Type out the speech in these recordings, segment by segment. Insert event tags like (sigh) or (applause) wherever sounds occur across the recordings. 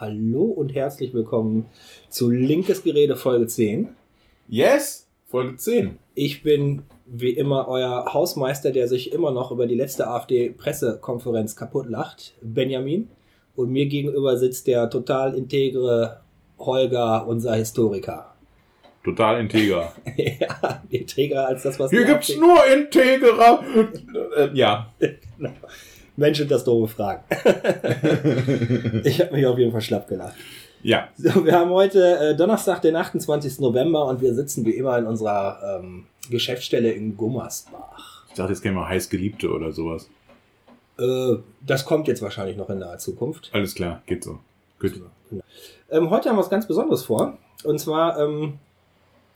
Hallo und herzlich willkommen zu Linkes Gerede Folge 10. Yes, Folge 10. Ich bin wie immer euer Hausmeister, der sich immer noch über die letzte AfD-Pressekonferenz kaputt lacht, Benjamin. Und mir gegenüber sitzt der total integre Holger, unser Historiker. Total integer. (laughs) ja, integer als das, was Hier gibt's AfD nur Integerer. Äh, ja. (laughs) genau. Menschen das doofe Fragen. (laughs) ich habe mich auf jeden Fall schlapp gelacht. Ja. So, wir haben heute äh, Donnerstag, den 28. November und wir sitzen wie immer in unserer ähm, Geschäftsstelle in Gummersbach. Ich dachte, jetzt käme mal heiß Geliebte oder sowas. Äh, das kommt jetzt wahrscheinlich noch in naher Zukunft. Alles klar, geht so. Gut. Genau. Ähm, heute haben wir was ganz Besonderes vor. Und zwar, ähm,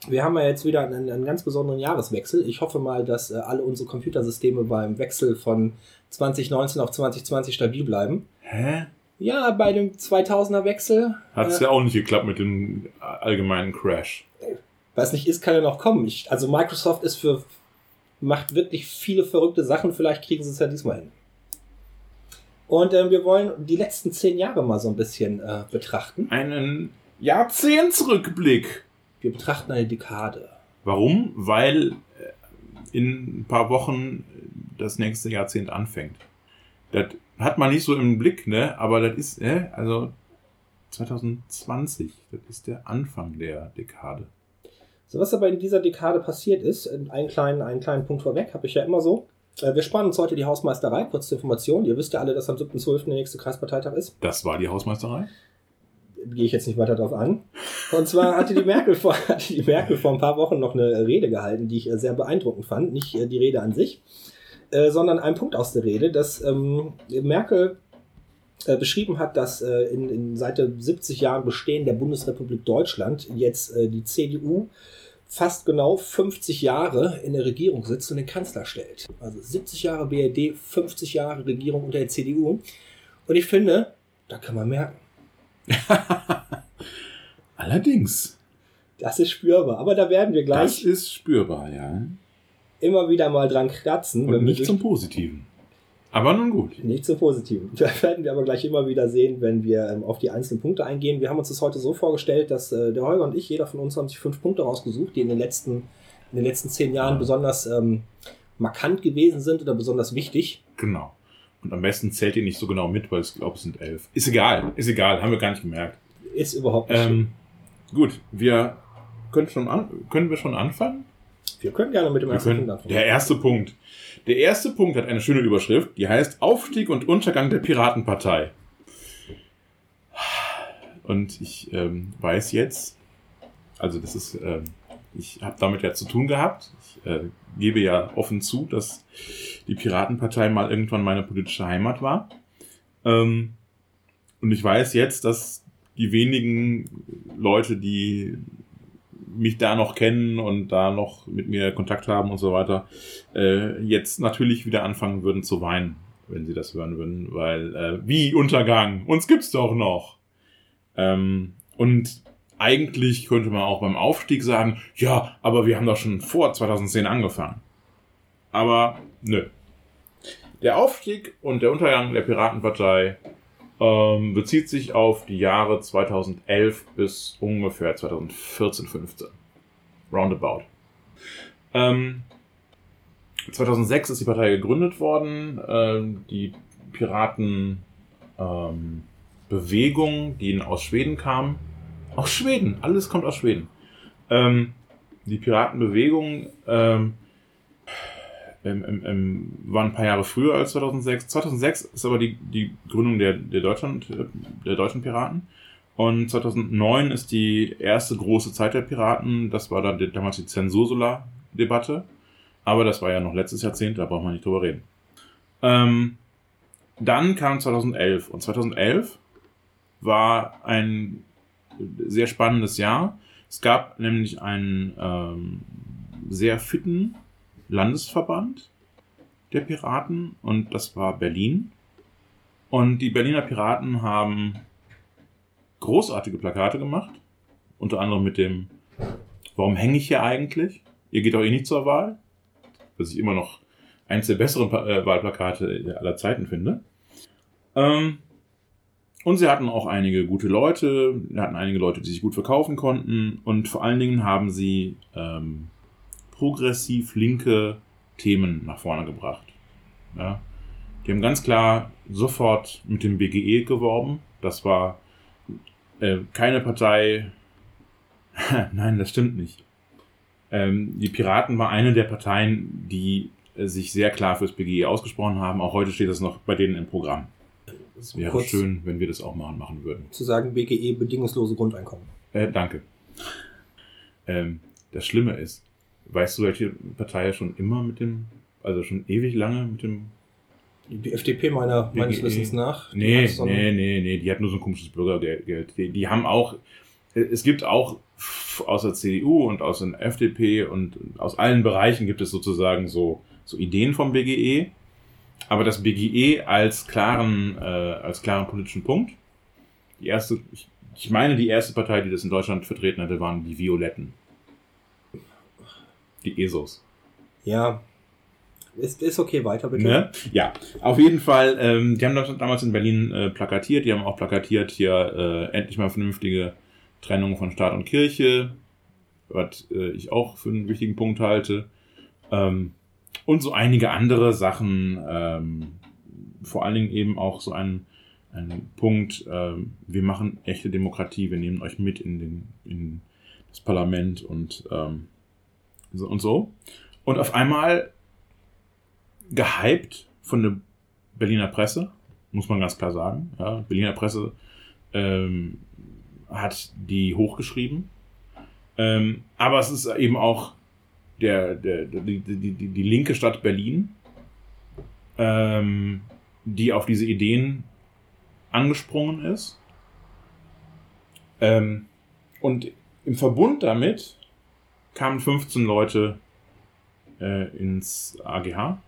wir haben ja jetzt wieder einen, einen ganz besonderen Jahreswechsel. Ich hoffe mal, dass äh, alle unsere Computersysteme beim Wechsel von 2019 auf 2020 stabil bleiben. Hä? Ja, bei dem 2000er Wechsel. Hat's äh, ja auch nicht geklappt mit dem allgemeinen Crash. Was nicht ist, kann ja noch kommen. Ich, also Microsoft ist für macht wirklich viele verrückte Sachen. Vielleicht kriegen sie es ja diesmal hin. Und äh, wir wollen die letzten zehn Jahre mal so ein bisschen äh, betrachten. Einen Jahrzehntsrückblick. Wir betrachten eine Dekade. Warum? Weil äh, in ein paar Wochen das nächste Jahrzehnt anfängt. Das hat man nicht so im Blick, ne? Aber das ist, äh, also 2020, das ist der Anfang der Dekade. So, was aber in dieser Dekade passiert ist, einen kleinen, einen kleinen Punkt vorweg, habe ich ja immer so. Äh, Wir sparen uns heute die Hausmeisterei, kurz zur Information. Ihr wisst ja alle, dass am 7.12. der nächste Kreisparteitag ist. Das war die Hausmeisterei? Gehe ich jetzt nicht weiter darauf an. Und zwar hatte die, Merkel vor, (laughs) hatte die Merkel vor ein paar Wochen noch eine Rede gehalten, die ich äh, sehr beeindruckend fand. Nicht äh, die Rede an sich, äh, sondern ein Punkt aus der Rede, dass ähm, Merkel beschrieben hat, dass in, in seit der 70 Jahren Bestehen der Bundesrepublik Deutschland jetzt die CDU fast genau 50 Jahre in der Regierung sitzt und den Kanzler stellt. Also 70 Jahre BRD, 50 Jahre Regierung unter der CDU. Und ich finde, da kann man merken, (laughs) Allerdings. das ist spürbar. Aber da werden wir Das gleich ist spürbar, ja. immer wieder mal dran kratzen. Und nicht zum Positiven. Aber nun gut. Nicht zum Positiven. (laughs) Da werden wir aber gleich immer wieder sehen, wenn wir ähm, auf die einzelnen Punkte eingehen. Wir haben uns das heute so vorgestellt, dass äh, der Holger und ich, jeder von uns haben sich fünf Punkte rausgesucht, die in den letzten, in den letzten zehn Jahren Ja. besonders ähm, markant gewesen sind oder besonders wichtig. Genau. Und am besten zählt ihr nicht so genau mit, weil ich glaube, es sind elf. Ist egal, ist egal, haben wir gar nicht gemerkt. Ist überhaupt nicht Ähm, gut, wir können, schon an, können wir schon anfangen? Wir können gerne mit dem Wir ersten können, Punkt anfangen. der erste Punkt. Der erste Punkt hat eine schöne Überschrift, die heißt Aufstieg und Untergang der Piratenpartei. Und ich ähm, weiß jetzt, also das ist, ähm, ich habe damit ja zu tun gehabt. Ich äh, gebe ja offen zu, dass die Piratenpartei mal irgendwann meine politische Heimat war. Ähm, und ich weiß jetzt, dass die wenigen Leute, die mich da noch kennen und da noch mit mir Kontakt haben und so weiter, äh, jetzt natürlich wieder anfangen würden zu weinen, wenn sie das hören würden, weil äh, wie Untergang, uns gibt's doch noch. Ähm, und eigentlich könnte man auch beim Aufstieg sagen, ja, aber wir haben doch schon vor 2010 angefangen. Aber nö. Der Aufstieg und der Untergang der Piratenpartei ähm, bezieht sich auf die Jahre 2011 bis ungefähr 2014, 15. Roundabout. Ähm, 2006 ist die Partei gegründet worden. Ähm, die Piraten ähm, die aus Schweden kam. Aus Schweden, alles kommt aus Schweden. Ähm, die Piratenbewegung ähm, ähm, ähm, war ein paar Jahre früher als 2006. 2006 ist aber die, die Gründung der, der, Deutschland, der deutschen Piraten. Und 2009 ist die erste große Zeit der Piraten. Das war dann damals die Zensursula-Debatte. Aber das war ja noch letztes Jahrzehnt, da braucht man nicht drüber reden. Ähm, dann kam 2011. Und 2011 war ein sehr spannendes Jahr. Es gab nämlich einen ähm, sehr fitten Landesverband der Piraten und das war Berlin. Und die Berliner Piraten haben großartige Plakate gemacht, unter anderem mit dem Warum hänge ich hier eigentlich? Ihr geht doch eh nicht zur Wahl. Was ich immer noch eins der besseren äh, Wahlplakate aller Zeiten finde. Ähm, und sie hatten auch einige gute Leute, hatten einige Leute, die sich gut verkaufen konnten und vor allen Dingen haben sie ähm, progressiv linke Themen nach vorne gebracht. Ja. Die haben ganz klar sofort mit dem BGE geworben. Das war äh, keine Partei. (laughs) Nein, das stimmt nicht. Ähm, die Piraten war eine der Parteien, die äh, sich sehr klar fürs BGE ausgesprochen haben. Auch heute steht das noch bei denen im Programm. Es wäre Kurz schön, wenn wir das auch machen, machen würden. Zu sagen, BGE bedingungslose Grundeinkommen. Äh, danke. Ähm, das Schlimme ist, weißt du, welche Partei schon immer mit dem, also schon ewig lange mit dem. Die FDP meiner, meines BGE. Wissens nach. Nee, so nee, nee, nee, die hat nur so ein komisches Bürgergeld. Die, die haben auch, es gibt auch aus der CDU und aus der FDP und aus allen Bereichen gibt es sozusagen so, so Ideen vom BGE. Aber das BGE als klaren, äh, als klaren politischen Punkt. Die erste, ich, ich meine, die erste Partei, die das in Deutschland vertreten hatte, waren die Violetten. Die ESOs. Ja. Ist, ist okay, weiter bitte. Ne? Ja, auf jeden Fall. Ähm, die haben das damals in Berlin äh, plakatiert. Die haben auch plakatiert hier äh, endlich mal vernünftige Trennung von Staat und Kirche, was äh, ich auch für einen wichtigen Punkt halte. Ähm, und so einige andere Sachen. Ähm, vor allen Dingen eben auch so ein, ein Punkt, ähm, wir machen echte Demokratie, wir nehmen euch mit in, den, in das Parlament und, ähm, so und so. Und auf einmal gehypt von der Berliner Presse, muss man ganz klar sagen. Ja, Berliner Presse ähm, hat die hochgeschrieben. Ähm, aber es ist eben auch der, der, die, die, die, die linke Stadt Berlin, ähm, die auf diese Ideen angesprungen ist. Ähm, und im Verbund damit kamen 15 Leute äh, ins AGH,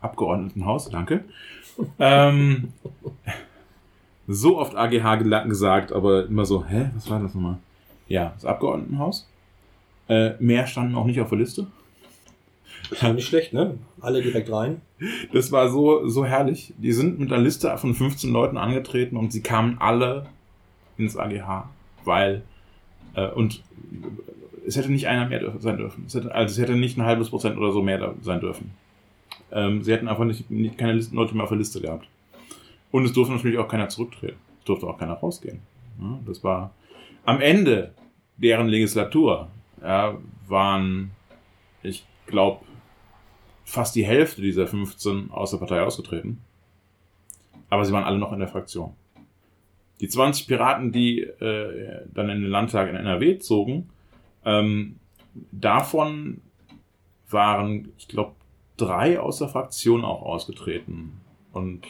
Abgeordnetenhaus, danke. ähm, so oft AGH gesagt, aber immer so, hä, was war das nochmal? Ja, das Abgeordnetenhaus. Äh, mehr standen auch nicht auf der Liste. Ist ja nicht schlecht, ne? Alle direkt rein. Das war so, so herrlich. Die sind mit einer Liste von 15 Leuten angetreten und sie kamen alle ins AGH, weil äh, und es hätte nicht einer mehr sein dürfen. Es hätte, also es hätte nicht ein halbes Prozent oder so mehr da sein dürfen. Ähm, sie hätten einfach nicht, nicht keine Listen, Leute mehr auf der Liste gehabt. Und es durfte natürlich auch keiner zurücktreten. Es durfte auch keiner rausgehen. Ja, das war am Ende deren Legislatur ja, waren, ich glaube, fast die Hälfte dieser 15 aus der Partei ausgetreten. Aber sie waren alle noch in der Fraktion. Die 20 Piraten, die äh, dann in den Landtag in NRW zogen, ähm, davon waren, ich glaube, drei aus der Fraktion auch ausgetreten. Und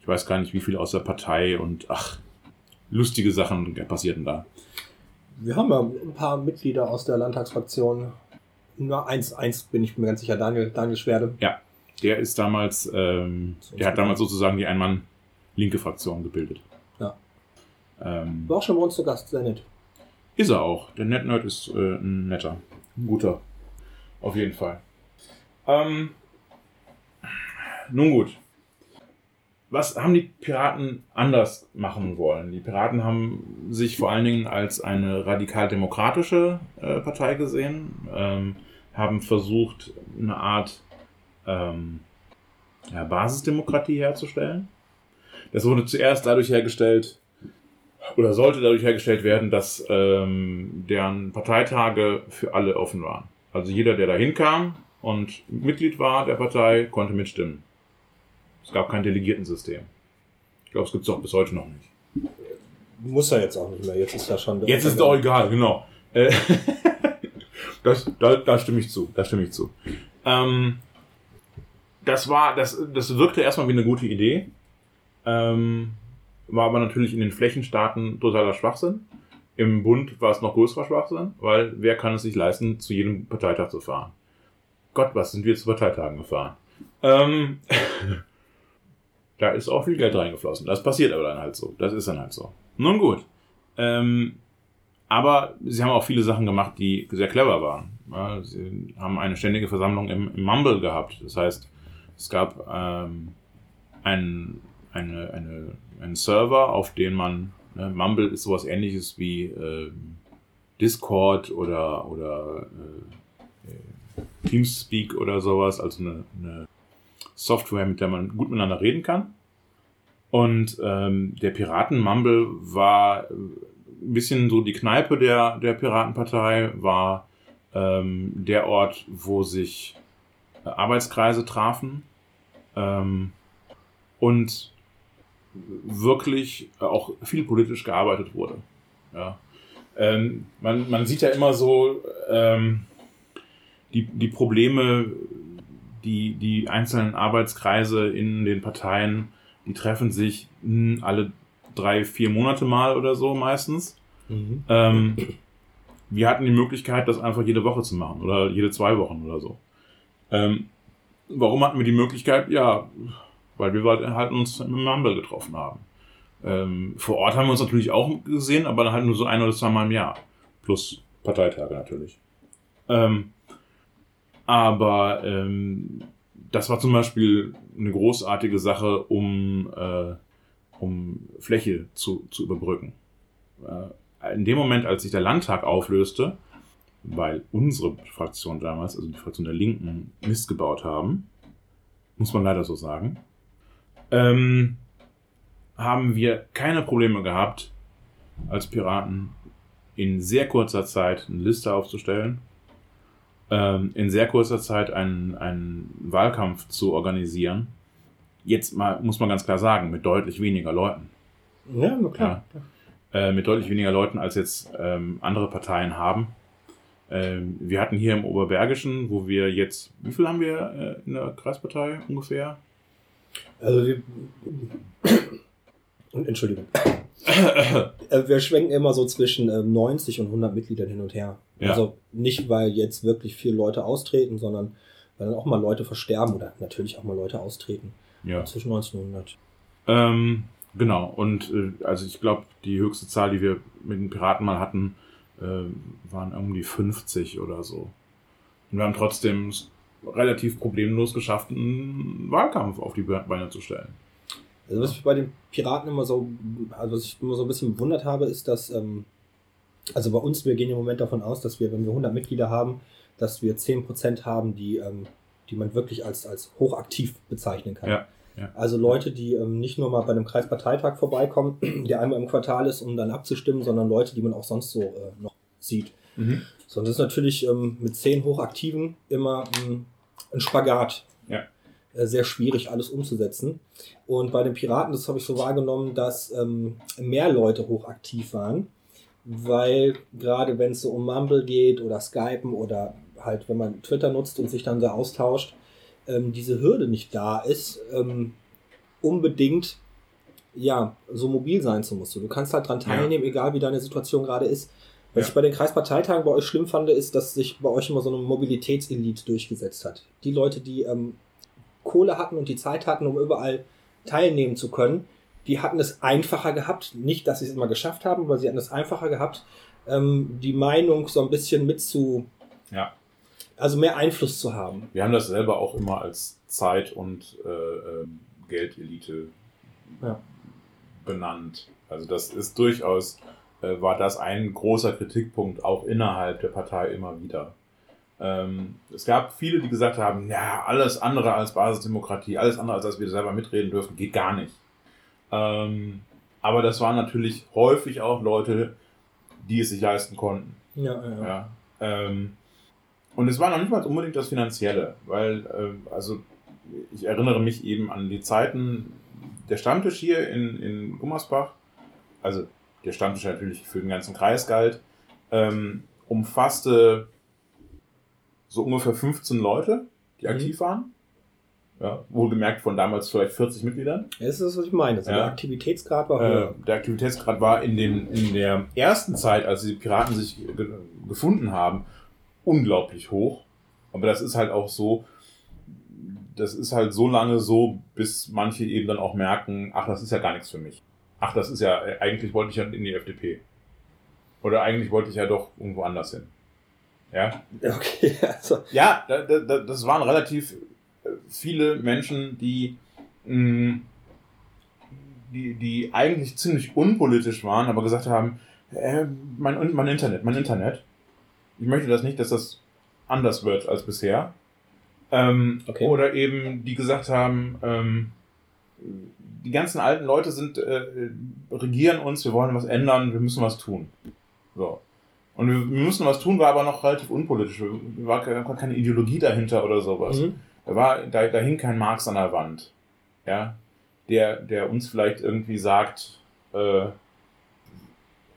ich weiß gar nicht, wie viele aus der Partei und ach, lustige Sachen passierten da. Wir haben ja ein paar Mitglieder aus der Landtagsfraktion. Nur eins, eins bin ich mir ganz sicher, Daniel, Daniel Schwerde. Der ist damals, ähm, der hat damals sozusagen die Ein-Mann-linke Fraktion gebildet. Ja. Ähm, War auch schon bei uns zu Gast, sehr nett. Ist er auch. Der NetNerd ist äh, ein netter. Ein guter. Auf jeden Fall. Ähm, nun gut. Was haben die Piraten anders machen wollen? Die Piraten haben sich vor allen Dingen als eine radikal-demokratische äh, Partei gesehen, ähm, haben versucht, eine Art ähm, ja, Basisdemokratie herzustellen. Das wurde zuerst dadurch hergestellt, oder sollte dadurch hergestellt werden, dass ähm, deren Parteitage für alle offen waren. Also jeder, der da hinkam und Mitglied war der Partei, konnte mitstimmen. Es gab kein Delegiertensystem. Ich glaube, es gibt es auch bis heute noch nicht. Muss er jetzt auch nicht mehr. Jetzt ist ja schon. Jetzt ist es auch egal, genau. Äh, (laughs) das, da, da stimme ich zu. Da stimme ich zu. Ähm, das war, das, das wirkte erstmal wie eine gute Idee. Ähm, war aber natürlich in den Flächenstaaten totaler Schwachsinn. Im Bund war es noch größerer Schwachsinn, weil wer kann es sich leisten, zu jedem Parteitag zu fahren? Gott, was sind wir zu Parteitagen gefahren? Ähm, (laughs) da ist auch viel Geld reingeflossen. Das passiert aber dann halt so. Das ist dann halt so. Nun gut. Ähm, aber sie haben auch viele Sachen gemacht, die sehr clever waren. Ja, sie haben eine ständige Versammlung im, im Mumble gehabt. Das heißt, es gab ähm, ein, eine, eine, einen Server, auf den man, ne, Mumble ist sowas ähnliches wie äh, Discord oder, oder äh, Teamspeak oder sowas, also eine, eine Software, mit der man gut miteinander reden kann. Und ähm, der Piraten-Mumble war ein bisschen so die Kneipe der, der Piratenpartei, war ähm, der Ort, wo sich äh, Arbeitskreise trafen ähm, und wirklich auch viel politisch gearbeitet wurde. Ja. Ähm, man, man sieht ja immer so ähm, die, die Probleme, die die einzelnen Arbeitskreise in den Parteien, die treffen sich mh, hm, alle drei, vier Monate mal oder so meistens. Mhm. Ähm, wir hatten die Möglichkeit, das einfach jede Woche zu machen oder jede zwei Wochen oder so. Ähm, warum hatten wir die Möglichkeit? Ja, weil wir halt uns mit Mumble getroffen haben. Ähm, vor Ort haben wir uns natürlich auch gesehen, aber dann halt nur so ein oder zwei Mal im Jahr. Plus Parteitage natürlich. Ähm, aber ähm, das war zum Beispiel eine großartige Sache, um, äh, um Fläche zu, zu überbrücken. Äh, in dem Moment, als sich der Landtag auflöste, weil unsere Fraktion damals, also die Fraktion der Linken, Mist gebaut haben, muss man leider so sagen, ähm, haben wir keine Probleme gehabt, als Piraten in sehr kurzer Zeit eine Liste aufzustellen, in sehr kurzer Zeit einen, einen Wahlkampf zu organisieren. Jetzt mal, muss man ganz klar sagen, mit deutlich weniger Leuten. Ja, nur klar. Ja. Äh, mit deutlich weniger Leuten, als jetzt ähm, andere Parteien haben. Ähm, wir hatten hier im Oberbergischen, wo wir jetzt, wie viel haben wir äh, in der Kreispartei ungefähr? Also wir, (coughs) Entschuldigung. Äh, wir schwenken immer so zwischen 90 ähm, und 100 Mitgliedern hin und her. Ja. Also nicht, weil jetzt wirklich viele Leute austreten, sondern weil dann auch mal Leute versterben oder natürlich auch mal Leute austreten. Ja. Zwischen 90 und 100. Ähm, genau. Und äh, also ich glaube, die höchste Zahl, die wir mit den Piraten mal hatten, äh, waren irgendwie 50 oder so. Und wir haben trotzdem relativ problemlos geschafft, einen Wahlkampf auf die Beine zu stellen. Also was ich bei den Piraten immer so, also was ich immer so ein bisschen bewundert habe, ist, dass, ähm, also bei uns, wir gehen im Moment davon aus, dass wir, wenn wir 100 Mitglieder haben, dass wir 10% haben, die, ähm, die man wirklich als, als hochaktiv bezeichnen kann. Ja, ja. Also Leute, die ähm, nicht nur mal bei einem Kreisparteitag vorbeikommen, (clears throat) der einmal im Quartal ist, um dann abzustimmen, sondern Leute, die man auch sonst so äh, noch sieht. Mhm. So, und das ist natürlich ähm, mit 10 Hochaktiven immer ähm, ein Spagat. Ja. Äh, sehr schwierig, alles umzusetzen. Und bei den Piraten, das habe ich so wahrgenommen, dass ähm, mehr Leute hochaktiv waren, weil gerade wenn es so um Mumble geht oder Skypen oder halt, wenn man Twitter nutzt und sich dann da austauscht, ähm, diese Hürde nicht da ist, ähm, unbedingt ja, so mobil sein zu müssen. Du kannst halt dran teilnehmen, ja. egal wie deine Situation gerade ist. Was ja. ich bei den Kreisparteitagen bei euch schlimm fand, ist, dass sich bei euch immer so eine Mobilitätselite durchgesetzt hat. Die Leute, die ähm, Kohle hatten und die Zeit hatten, um überall teilnehmen zu können, die hatten es einfacher gehabt. Nicht, dass sie es immer geschafft haben, aber sie hatten es einfacher gehabt, ähm, die Meinung so ein bisschen mit zu. Ja. Also mehr Einfluss zu haben. Wir haben das selber auch immer als Zeit- und äh, ähm, Geldelite ja. benannt. Also das ist durchaus äh, war das ein großer Kritikpunkt auch innerhalb der Partei immer wieder. Ähm, es gab viele, die gesagt haben, ja, alles andere als Basisdemokratie, alles andere als dass wir selber mitreden dürfen, geht gar nicht. Ähm, aber das waren natürlich häufig auch Leute, die es sich leisten konnten. Ja, ja. ja. Ähm, und es war noch nicht mal unbedingt das Finanzielle, weil, äh, also ich erinnere mich eben an die Zeiten, der Stammtisch hier in, in Gummersbach, also der Stammtisch natürlich für den ganzen Kreis galt, ähm, umfasste so ungefähr 15 Leute, die mhm. aktiv waren. Ja, wohlgemerkt von damals vielleicht 40 Mitgliedern. Das ist das, was ich meine. Also ja. Der Aktivitätsgrad war höher. Äh, der Aktivitätsgrad war in, den, in der ersten Zeit, als die Piraten sich ge gefunden haben, unglaublich hoch. Aber das ist halt auch so, das ist halt so lange so, bis manche eben dann auch merken, ach, das ist ja gar nichts für mich ach, das ist ja, eigentlich wollte ich ja in die FDP. Oder eigentlich wollte ich ja doch irgendwo anders hin. Ja. Okay, (laughs) also. Ja, da, da, das waren relativ äh, viele Menschen, die, mh, mm, die, die eigentlich ziemlich unpolitisch waren, aber gesagt haben, äh, mein, mein Internet, mein Internet. Ich möchte das nicht, dass das anders wird als bisher. Ähm, okay. Oder eben die gesagt haben, ähm, die ganzen alten Leute sind äh, regieren uns, wir wollen was ändern, wir müssen was tun. Und wir, wir müssen was tun, war aber noch relativ unpolitisch. Da war keine Ideologie dahinter oder sowas. Mhm. Da, war, da, da hing kein Marx an der Wand. Ja. Der, der uns vielleicht irgendwie sagt, äh,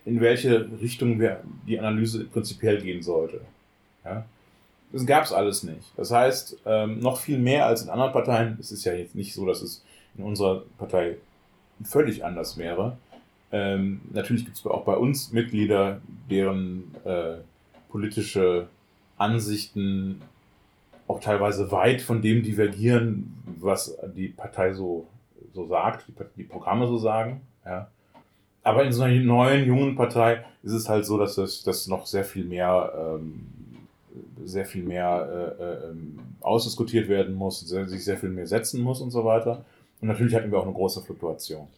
in welche Richtung wir die Analyse prinzipiell gehen sollte. Ja. Das gab es alles nicht. Das heißt, ähm, noch viel mehr als in anderen Parteien, es ist ja jetzt nicht so, dass es in unserer Partei völlig anders wäre. Ähm, natürlich gibt es auch bei uns Mitglieder, deren äh, politische Ansichten auch teilweise weit von dem divergieren, was die Partei so, so sagt, die, die Programme so sagen. Ja. Aber in so einer neuen, jungen Partei ist es halt so, dass das, das noch sehr viel mehr, ähm, sehr viel mehr äh, äh, ähm, ausdiskutiert werden muss, sehr, sich sehr viel mehr setzen muss und so weiter. Und natürlich hatten wir auch eine große Fluktuation.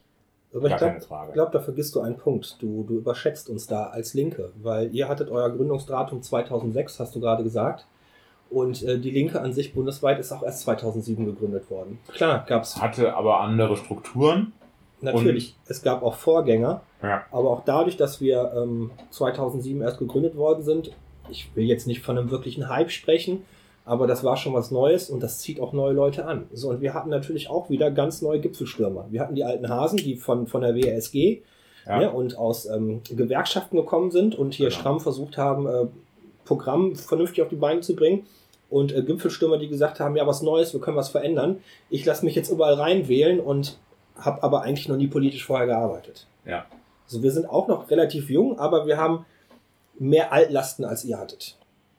Aber Gar ich glaube, glaub, da vergisst du einen Punkt. Du, du überschätzt uns da als Linke, weil ihr hattet euer Gründungsdatum 2006, hast du gerade gesagt. Und äh, die Linke an sich bundesweit ist auch erst 2007 gegründet worden. Klar, gab es. Hatte aber andere Strukturen. Natürlich, es gab auch Vorgänger. Ja. Aber auch dadurch, dass wir ähm, 2007 erst gegründet worden sind, ich will jetzt nicht von einem wirklichen Hype sprechen, aber das war schon was Neues und das zieht auch neue Leute an. So, und wir hatten natürlich auch wieder ganz neue Gipfelstürmer. Wir hatten die alten Hasen, die von, von der WSG ja. ne, und aus ähm, Gewerkschaften gekommen sind und hier genau. stramm versucht haben, äh, Programm vernünftig auf die Beine zu bringen. Und äh, Gipfelstürmer, die gesagt haben, ja, was Neues, wir können was verändern. Ich lasse mich jetzt überall reinwählen und habe aber eigentlich noch nie politisch vorher gearbeitet. Ja. Also wir sind auch noch relativ jung, aber wir haben mehr Altlasten, als ihr hattet.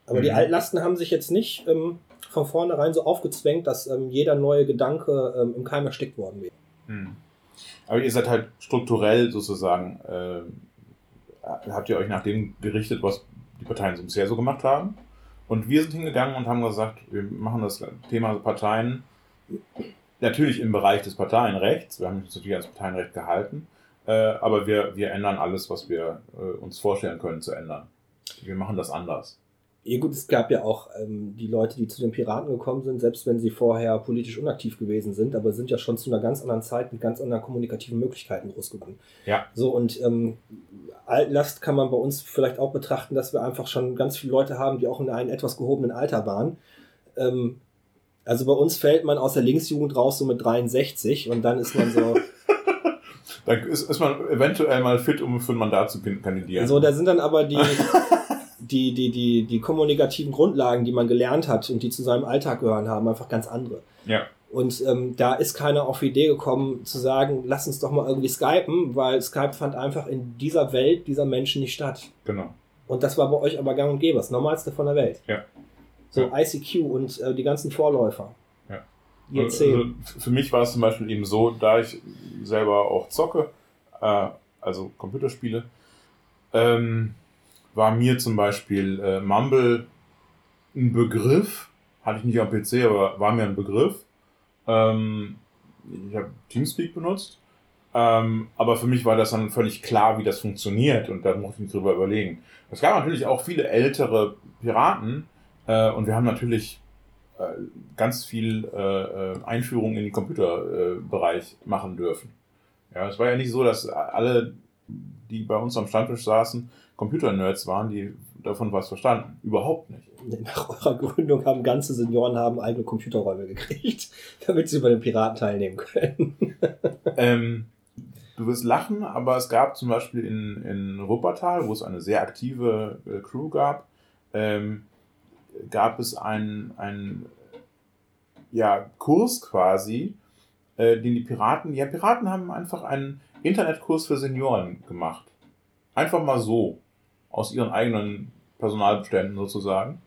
Aber mhm. die Altlasten haben sich jetzt nicht ähm, von vornherein so aufgezwängt, dass ähm, jeder neue Gedanke ähm, im Keim erstickt worden wäre. Mhm. Aber ihr seid halt strukturell sozusagen, äh, habt ihr euch nach dem gerichtet, was die Parteien so bisher so gemacht haben. Und wir sind hingegangen und haben gesagt, wir machen das Thema Parteien natürlich im Bereich des Parteienrechts. Wir haben uns natürlich ans Parteienrecht gehalten. Äh, aber wir, wir ändern alles, was wir äh, uns vorstellen können zu ändern. Wir machen das anders. Ja gut, es gab ja auch ähm, die Leute, die zu den Piraten gekommen sind, selbst wenn sie vorher politisch unaktiv gewesen sind, aber sind ja schon zu einer ganz anderen Zeit mit ganz anderen kommunikativen Möglichkeiten groß geworden. Ja. So und ähm, Altlast kann man bei uns vielleicht auch betrachten, dass wir einfach schon ganz viele Leute haben, die auch in einem etwas gehobenen Alter waren. Ähm, also bei uns fällt man aus der Linksjugend raus so mit 63 und dann ist man so. (laughs) dann ist, ist man eventuell mal fit, um für ein Mandat zu kandidieren. So, da sind dann aber die. (laughs) die, die, die, die kommunikativen Grundlagen, die man gelernt hat und die zu seinem Alltag gehören haben, einfach ganz andere. Ja. Und ähm, da ist keiner auf die Idee gekommen zu sagen, lass uns doch mal irgendwie skypen, weil Skype fand einfach in dieser Welt dieser Menschen nicht statt. Genau. Und das war bei euch aber gang und gäbe, das Normalste von der Welt. Ja. So ja. ICQ und äh, die ganzen Vorläufer. Ja. Also, für mich war es zum Beispiel eben so, da ich selber auch zocke, äh, also Computerspiele, ähm, war mir zum Beispiel äh, Mumble ein Begriff, hatte ich nicht am PC, aber war mir ein Begriff. Ähm, ich habe Teamspeak benutzt, ähm, aber für mich war das dann völlig klar, wie das funktioniert und da musste ich mich drüber überlegen. Es gab natürlich auch viele ältere Piraten äh, und wir haben natürlich äh, ganz viel äh, äh Einführung in den Computerbereich machen dürfen. Ja, es war ja nicht so, dass alle, die bei uns am Stammtisch saßen, Computer-Nerds waren, die davon was verstanden. Überhaupt nicht. (laughs) Nach eurer Gründung haben ganze Senioren haben eigene Computerräume gekriegt, (laughs) damit sie bei den Piraten teilnehmen können. (laughs) ähm, du wirst lachen, aber es gab zum Beispiel in, in Wuppertal, wo es eine sehr aktive äh, Crew gab, ähm, gab es einen, einen ja, Kurs quasi, äh, den die Piraten, ja, Piraten haben einfach einen Internetkurs für Senioren gemacht. Einfach mal so aus ihren eigenen Personalbeständen sozusagen.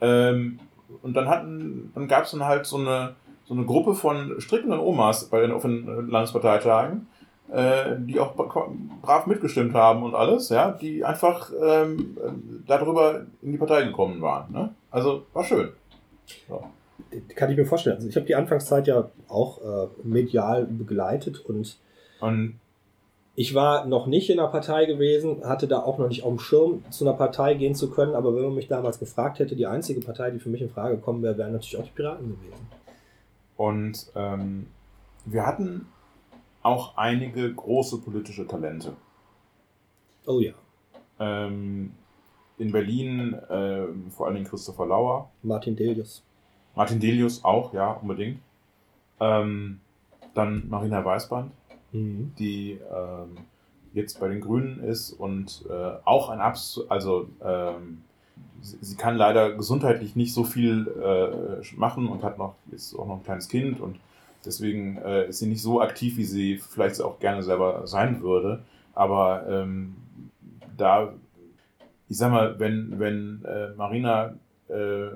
Ähm, und dann hatten, dann gab es dann halt so eine, so eine Gruppe von strickenden Omas bei den offenen Landesparteitagen, äh, die auch brav mitgestimmt haben und alles, ja, die einfach ähm, darüber in die Partei gekommen waren. Ne? Also war schön. So. Kann ich mir vorstellen. Also ich habe die Anfangszeit ja auch äh, medial begleitet und Und Ich war noch nicht in einer Partei gewesen, hatte da auch noch nicht auf dem Schirm, zu einer Partei gehen zu können, aber wenn man mich damals gefragt hätte, die einzige Partei, die für mich in Frage gekommen wäre, wären natürlich auch die Piraten gewesen. Und ähm, wir hatten auch einige große politische Talente. Oh ja, Ähm, in Berlin ähm, vor allen Dingen Christopher Lauer, Martin Delius. Martin Delius auch, ja, unbedingt. Ähm, dann Marina Weißband, Mhm. die ähm, jetzt bei den Grünen ist und äh, auch ein Abs, also ähm, sie, sie kann leider gesundheitlich nicht so viel äh, machen und hat noch ist auch noch ein kleines Kind und deswegen äh, ist sie nicht so aktiv, wie sie vielleicht auch gerne selber sein würde. Aber ähm, da, ich sag mal, wenn wenn äh, Marina äh,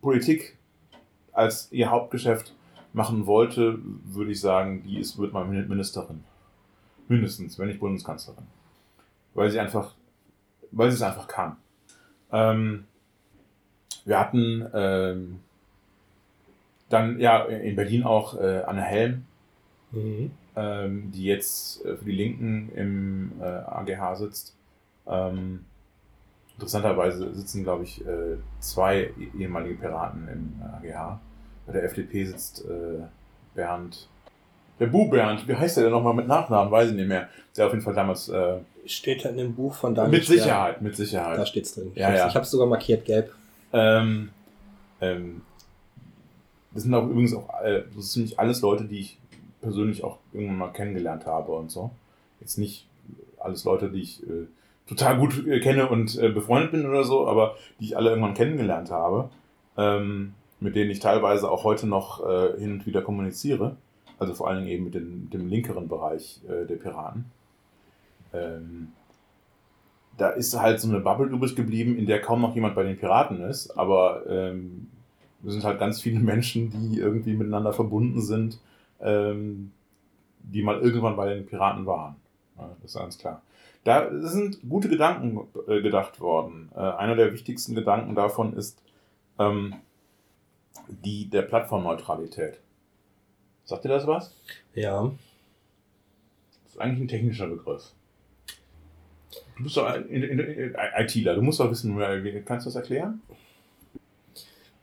Politik als ihr Hauptgeschäft machen wollte, würde ich sagen, die ist, wird mal Ministerin. Mindestens, wenn nicht Bundeskanzlerin. Weil sie einfach, weil sie es einfach kann. Ähm, wir hatten ähm, dann ja in Berlin auch äh, Anne Helm, Mhm. ähm, die jetzt äh, für die Linken im äh, AGH sitzt. Ähm, interessanterweise sitzen, glaube ich, äh, zwei ehemalige Piraten im AGH. Bei der FDP sitzt äh, Bernd. Der Bu Bernd, wie heißt der denn nochmal mit Nachnamen? Weiß ich nicht mehr. Der auf jeden Fall damals. Äh, Steht da in dem Buch von Daniel mit. Sicherheit, mit Da Sicherheit. steht's drin. Ja, ich ja. hab's, ich hab's sogar markiert gelb. Ähm, ähm, das sind auch übrigens auch äh, so ziemlich alles Leute, die ich persönlich auch irgendwann mal kennengelernt habe und so. Jetzt nicht alles Leute, die ich äh, total gut äh, kenne und äh, befreundet bin oder so, aber die ich alle irgendwann kennengelernt habe, ähm, mit denen ich teilweise auch heute noch äh, hin und wieder kommuniziere. Also vor allen Dingen eben mit dem, dem linkeren Bereich äh, der Piraten. Ähm, da ist halt so eine Bubble übrig geblieben, in der kaum noch jemand bei den Piraten ist, aber ähm, wir sind halt ganz viele (laughs) Menschen, die irgendwie miteinander verbunden sind, ähm, die mal irgendwann bei den Piraten waren. Ja, das ist ganz klar. Da sind gute Gedanken äh, gedacht worden. Äh, einer der wichtigsten Gedanken davon ist ähm, die der Plattformneutralität. Sagt ihr das was? Ja. Das ist eigentlich ein technischer Begriff. Du bist doch ein- in- in- in- ITler, du musst doch wissen, kannst du das erklären?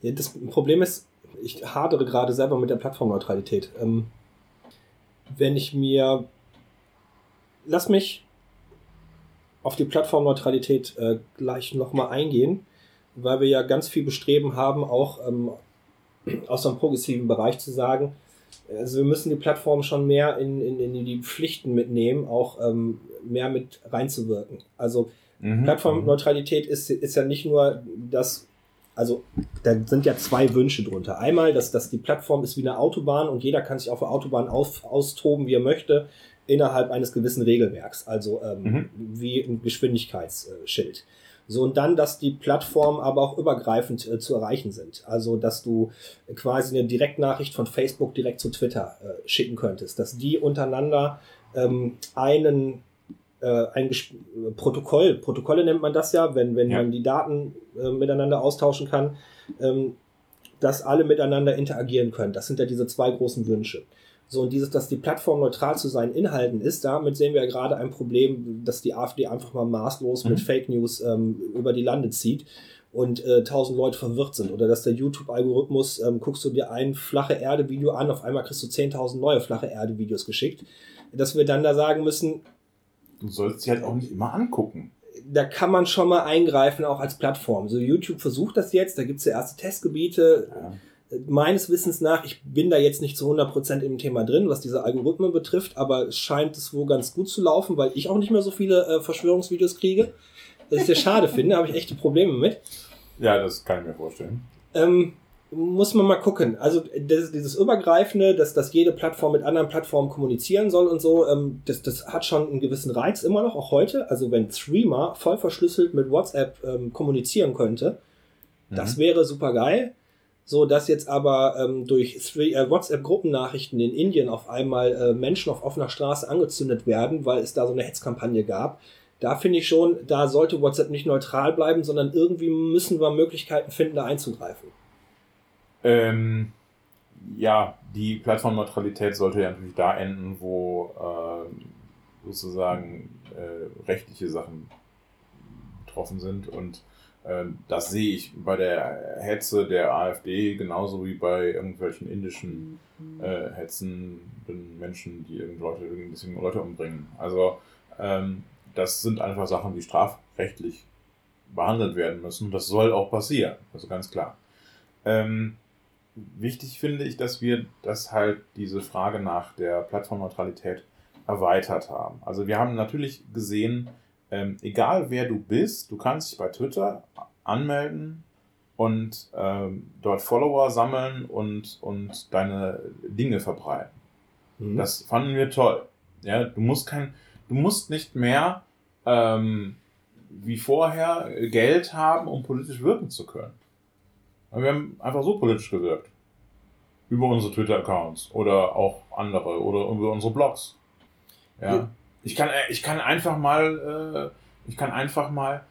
Ja, Das Problem ist, ich hadere gerade selber mit der Plattformneutralität. Ähm, wenn ich mir. Lass mich auf die Plattformneutralität äh, gleich nochmal eingehen, weil wir ja ganz viel bestreben haben, auch ähm, (clears throat) aus einem progressiven Bereich zu sagen, also wir müssen die Plattform schon mehr in, in, in die Pflichten mitnehmen, auch ähm, mehr mit reinzuwirken. Also Mhm. Plattformneutralität ist, ist ja nicht nur das, also da sind ja zwei Wünsche drunter. Einmal, dass, dass die Plattform ist wie eine Autobahn und jeder kann sich auf der Autobahn auf, austoben, wie er möchte, innerhalb eines gewissen Regelwerks, also ähm, Mhm. wie ein Geschwindigkeitsschild. So, und dann, dass die Plattformen aber auch übergreifend äh, zu erreichen sind. Also, dass du quasi eine Direktnachricht von Facebook direkt zu Twitter äh, schicken könntest, dass die untereinander ähm, einen äh, ein Ges Protokoll, Protokolle nennt man das ja, wenn, wenn Ja. man die Daten äh, miteinander austauschen kann, ähm, dass alle miteinander interagieren können. Das sind ja diese zwei großen Wünsche. So, und dieses, dass die Plattform neutral zu seinen Inhalten ist, damit sehen wir ja gerade ein Problem, dass die AfD einfach mal maßlos Mhm. mit Fake News ähm, über die Lande zieht und äh, tausend Leute verwirrt sind. Oder dass der YouTube-Algorithmus, ähm, guckst du dir ein flache Erde-Video an, auf einmal kriegst du 10.000 neue flache Erde-Videos geschickt. Dass wir dann da sagen müssen, Du sollst sie halt auch nicht immer angucken. da kann man schon mal eingreifen, auch als Plattform. So YouTube versucht das jetzt, da gibt es ja erste Testgebiete. Ja. Meines Wissens nach, ich bin da jetzt nicht zu 100% im Thema drin, was diese Algorithmen betrifft, aber es scheint es wohl ganz gut zu laufen, weil ich auch nicht mehr so viele äh, Verschwörungsvideos kriege. Was ich sehr schade (laughs) finde, habe ich echte Probleme mit. ja, das kann ich mir vorstellen. Ähm, muss man mal gucken. Also das, dieses Übergreifende, dass, dass jede Plattform mit anderen Plattformen kommunizieren soll und so, ähm, das, das hat schon einen gewissen Reiz immer noch, auch heute. Also wenn Threema voll verschlüsselt mit WhatsApp ähm, kommunizieren könnte, das Mhm. wäre super geil. So dass jetzt aber ähm, durch äh, WhatsApp-Gruppennachrichten in Indien auf einmal äh, Menschen auf offener Straße angezündet werden, weil es da so eine Hetzkampagne gab. Da finde ich schon, da sollte WhatsApp nicht neutral bleiben, sondern irgendwie müssen wir Möglichkeiten finden, da einzugreifen. Ähm, ja, die Plattformneutralität sollte ja natürlich da enden, wo äh, sozusagen äh, rechtliche Sachen betroffen sind. Und das sehe ich bei der Hetze der AfD genauso wie bei irgendwelchen indischen äh, hetzenden Menschen, die Leute, bisschen Leute umbringen. Also ähm, das sind einfach Sachen, die strafrechtlich behandelt werden müssen. Das soll auch passieren, also ganz klar. Ähm, wichtig finde ich, dass wir das halt diese Frage nach der Plattformneutralität erweitert haben. Also wir haben natürlich gesehen, ähm, egal wer du bist, du kannst dich bei Twitter anmelden und ähm, dort Follower sammeln und, und deine Dinge verbreiten. Mhm. Das fanden wir toll. Ja, du musst kein, du musst nicht mehr ähm, wie vorher Geld haben, um politisch wirken zu können. Wir haben einfach so politisch gewirkt. Über unsere Twitter-Accounts oder auch andere oder über unsere Blogs. Ja. Ich kann, äh, ich kann einfach mal, äh, ich kann einfach mal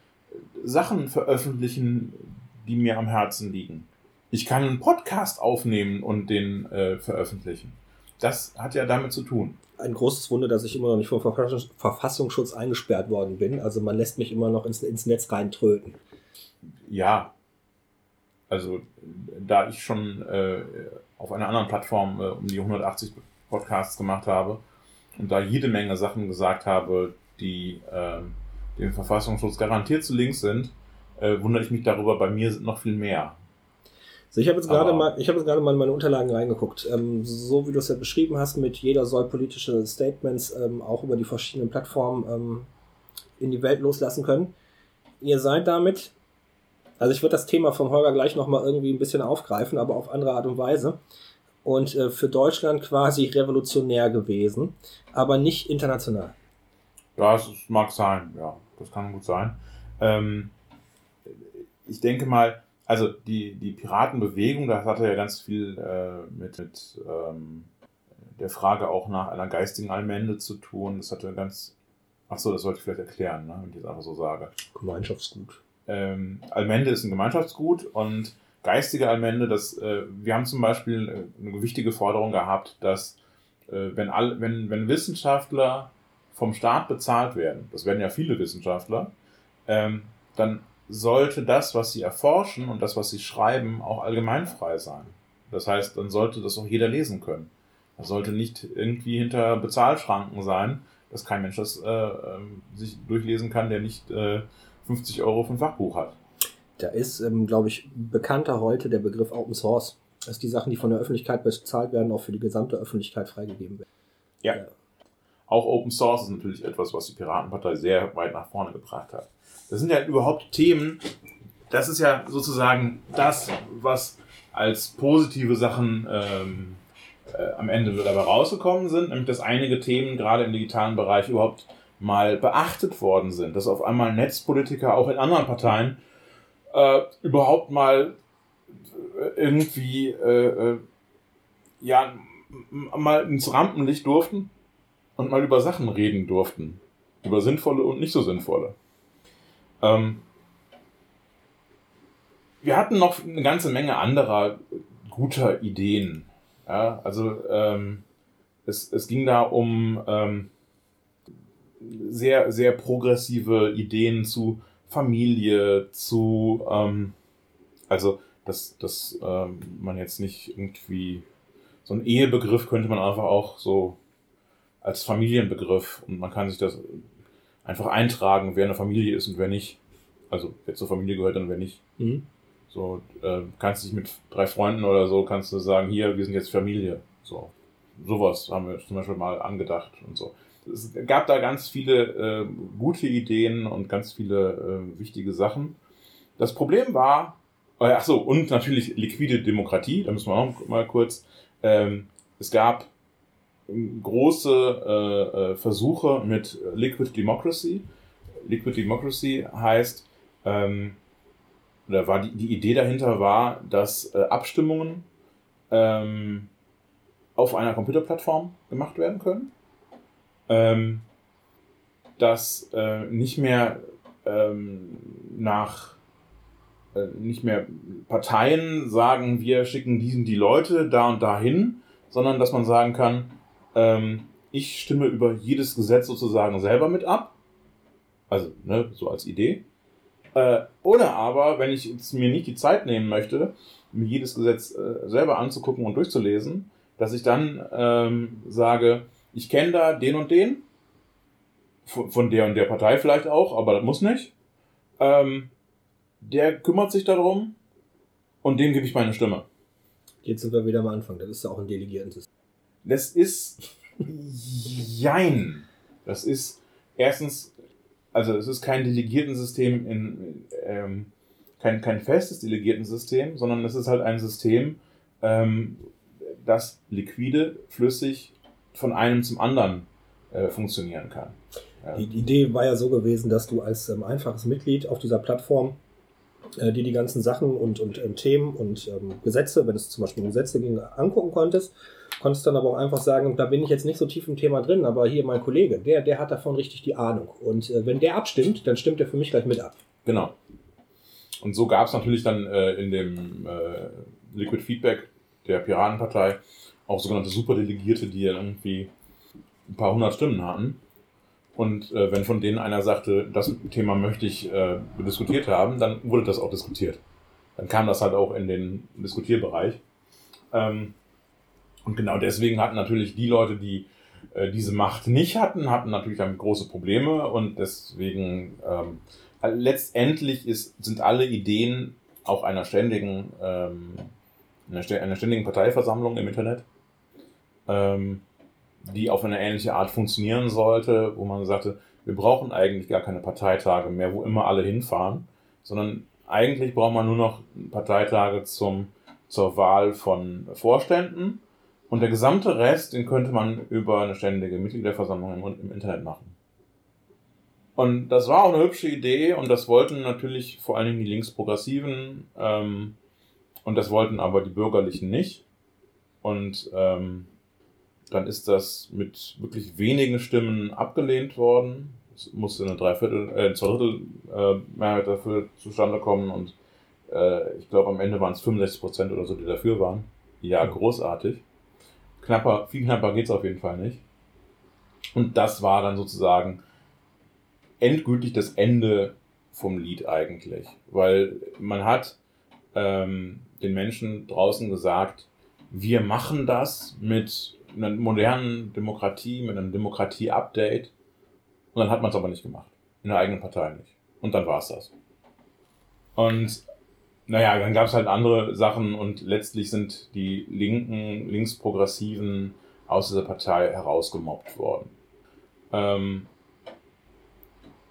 Sachen veröffentlichen, die mir am Herzen liegen. Ich kann einen Podcast aufnehmen und den äh, veröffentlichen. Das hat ja damit zu tun. Ein großes Wunder, dass ich immer noch nicht vom Verfassungsschutz eingesperrt worden bin. Also man lässt mich immer noch ins, ins Netz reintröten. Ja. Also da ich schon äh, auf einer anderen Plattform äh, um die 180 Podcasts gemacht habe und da jede Menge Sachen gesagt habe, die äh, dem Verfassungsschutz garantiert zu links sind, äh, wundere ich mich darüber, bei mir sind noch viel mehr. So, ich habe jetzt gerade mal, ich habe jetzt gerade mal in meine Unterlagen reingeguckt. Ähm, so wie du es ja beschrieben hast, mit jeder soll politische Statements ähm, auch über die verschiedenen Plattformen ähm, in die Welt loslassen können. Ihr seid damit, also ich würde das Thema von Holger gleich nochmal irgendwie ein bisschen aufgreifen, aber auf andere Art und Weise. Und äh, für Deutschland quasi revolutionär gewesen, aber nicht international. Ja, es mag sein, ja, das kann gut sein. Ähm, ich denke mal, also die, die Piratenbewegung, das hatte ja ganz viel äh, mit, mit ähm, der Frage auch nach einer geistigen Allmende zu tun. Das hatte ganz, ach so, das sollte ich vielleicht erklären, ne, wenn ich das einfach so sage. Gemeinschaftsgut. Ähm, Allmende ist ein Gemeinschaftsgut und geistige Allmende, das, äh, wir haben zum Beispiel äh, eine wichtige Forderung gehabt, dass äh, wenn, all, wenn, wenn Wissenschaftler vom Staat bezahlt werden, das werden ja viele Wissenschaftler, ähm, dann sollte das, was sie erforschen und das, was sie schreiben, auch allgemeinfrei sein. Das heißt, dann sollte das auch jeder lesen können. Das sollte nicht irgendwie hinter Bezahlschranken sein, dass kein Mensch das äh, ähm, sich durchlesen kann, der nicht äh, 50 Euro für ein Fachbuch hat. Da ist, ähm, glaube ich, bekannter heute der Begriff Open Source, dass die Sachen, die von der Öffentlichkeit bezahlt werden, auch für die gesamte Öffentlichkeit freigegeben werden. Ja. ja. Auch Open Source ist natürlich etwas, was die Piratenpartei sehr weit nach vorne gebracht hat. Das sind ja überhaupt Themen, das ist ja sozusagen das, was als positive Sachen ähm, äh, am Ende dabei rausgekommen sind, nämlich dass einige Themen gerade im digitalen Bereich überhaupt mal beachtet worden sind, dass auf einmal Netzpolitiker auch in anderen Parteien äh, überhaupt mal irgendwie äh, äh, ja mal ins Rampenlicht durften und mal über Sachen reden durften, über sinnvolle und nicht so sinnvolle. Ähm, wir hatten noch eine ganze Menge anderer guter Ideen. Ja, also ähm, es, es ging da um ähm, sehr, sehr progressive Ideen zu Familie, zu, ähm, also dass, dass ähm, man jetzt nicht irgendwie, so ein Ehebegriff könnte man einfach auch so als Familienbegriff und man kann sich das einfach eintragen, wer eine Familie ist und wer nicht. Also wer zur Familie gehört und wer nicht. Mhm. So, äh, kannst dich mit drei Freunden oder so, kannst du sagen, hier, wir sind jetzt Familie. So, sowas haben wir zum Beispiel mal angedacht und so. Es gab da ganz viele äh, gute Ideen und ganz viele äh, wichtige Sachen. Das Problem war, äh, ach so, und natürlich liquide Demokratie, da müssen wir auch mal kurz. Ähm, es gab große äh, äh, Versuche mit Liquid Democracy. Liquid Democracy heißt, ähm, oder war die, die Idee dahinter war, dass äh, Abstimmungen ähm, auf einer Computerplattform gemacht werden können. Ähm, dass äh, nicht mehr ähm, nach äh, nicht mehr Parteien sagen, wir schicken diesen die Leute da und dahin, sondern dass man sagen kann, ähm, ich stimme über jedes Gesetz sozusagen selber mit ab. Also, ne, so als Idee. Äh, oder aber, wenn ich jetzt mir nicht die Zeit nehmen möchte, mir jedes Gesetz äh, selber anzugucken und durchzulesen, dass ich dann ähm, sage, ich kenne da den und den, von, von der und der Partei vielleicht auch, aber das muss nicht. Ähm, der kümmert sich darum und dem gebe ich meine Stimme. Jetzt sind wir wieder am Anfang, das ist ja auch ein Delegiertensystem. Das ist jein. Das ist erstens, also es ist kein Delegiertensystem in, ähm, kein, kein festes Delegiertensystem, sondern es ist halt ein System, ähm, das liquide, flüssig von einem zum anderen äh, funktionieren kann. Ja. Die, Idee war ja so gewesen, dass du als ähm, einfaches Mitglied auf dieser Plattform äh, die die ganzen Sachen und, und äh, Themen und ähm, Gesetze, wenn es zum Beispiel um Gesetze ging, angucken konntest. Konntest dann aber auch einfach sagen, da bin ich jetzt nicht so tief im Thema drin, aber hier mein Kollege, der, der hat davon richtig die Ahnung. Und äh, wenn der abstimmt, dann stimmt er für mich gleich mit ab. Genau. Und so gab es natürlich dann äh, in dem äh, Liquid Feedback der Piratenpartei auch sogenannte Superdelegierte, die ja irgendwie ein paar hundert Stimmen hatten. Und äh, wenn von denen einer sagte, das Thema möchte ich äh, diskutiert haben, dann wurde das auch diskutiert. Dann kam das halt auch in den Diskutierbereich. Ähm, und genau deswegen hatten natürlich die Leute, die äh, diese Macht nicht hatten, hatten natürlich damit große Probleme und deswegen ähm, letztendlich ist, sind alle Ideen auch einer ständigen, ähm, einer ständigen Parteiversammlung im Internet, ähm, die auf eine ähnliche Art funktionieren sollte, wo man sagte, wir brauchen eigentlich gar keine Parteitage mehr, wo immer alle hinfahren, sondern eigentlich braucht man nur noch Parteitage zum, zur Wahl von Vorständen und der gesamte Rest, den könnte man über eine ständige Mitgliederversammlung im, im Internet machen. Und das war auch eine hübsche Idee und das wollten natürlich vor allen Dingen die Linksprogressiven ähm, und das wollten aber die Bürgerlichen nicht. Und ähm, dann ist das mit wirklich wenigen Stimmen abgelehnt worden. Es musste eine Dreiviertel, äh, Zweidrittel äh, Mehrheit dafür zustande kommen und äh, ich glaube am Ende waren es 65 Prozent oder so, die dafür waren. Ja, großartig knapper, viel knapper geht's auf jeden Fall nicht. Und das war dann sozusagen endgültig das Ende vom Lied eigentlich. Weil man hat ähm, den Menschen draußen gesagt, wir machen das mit einer modernen Demokratie, mit einem Demokratie-Update. Und dann hat man es aber nicht gemacht. In der eigenen Partei nicht. Und dann war es das. Und naja, dann gab es halt andere Sachen und letztlich sind die linken, linksprogressiven aus dieser Partei herausgemobbt worden. Ähm,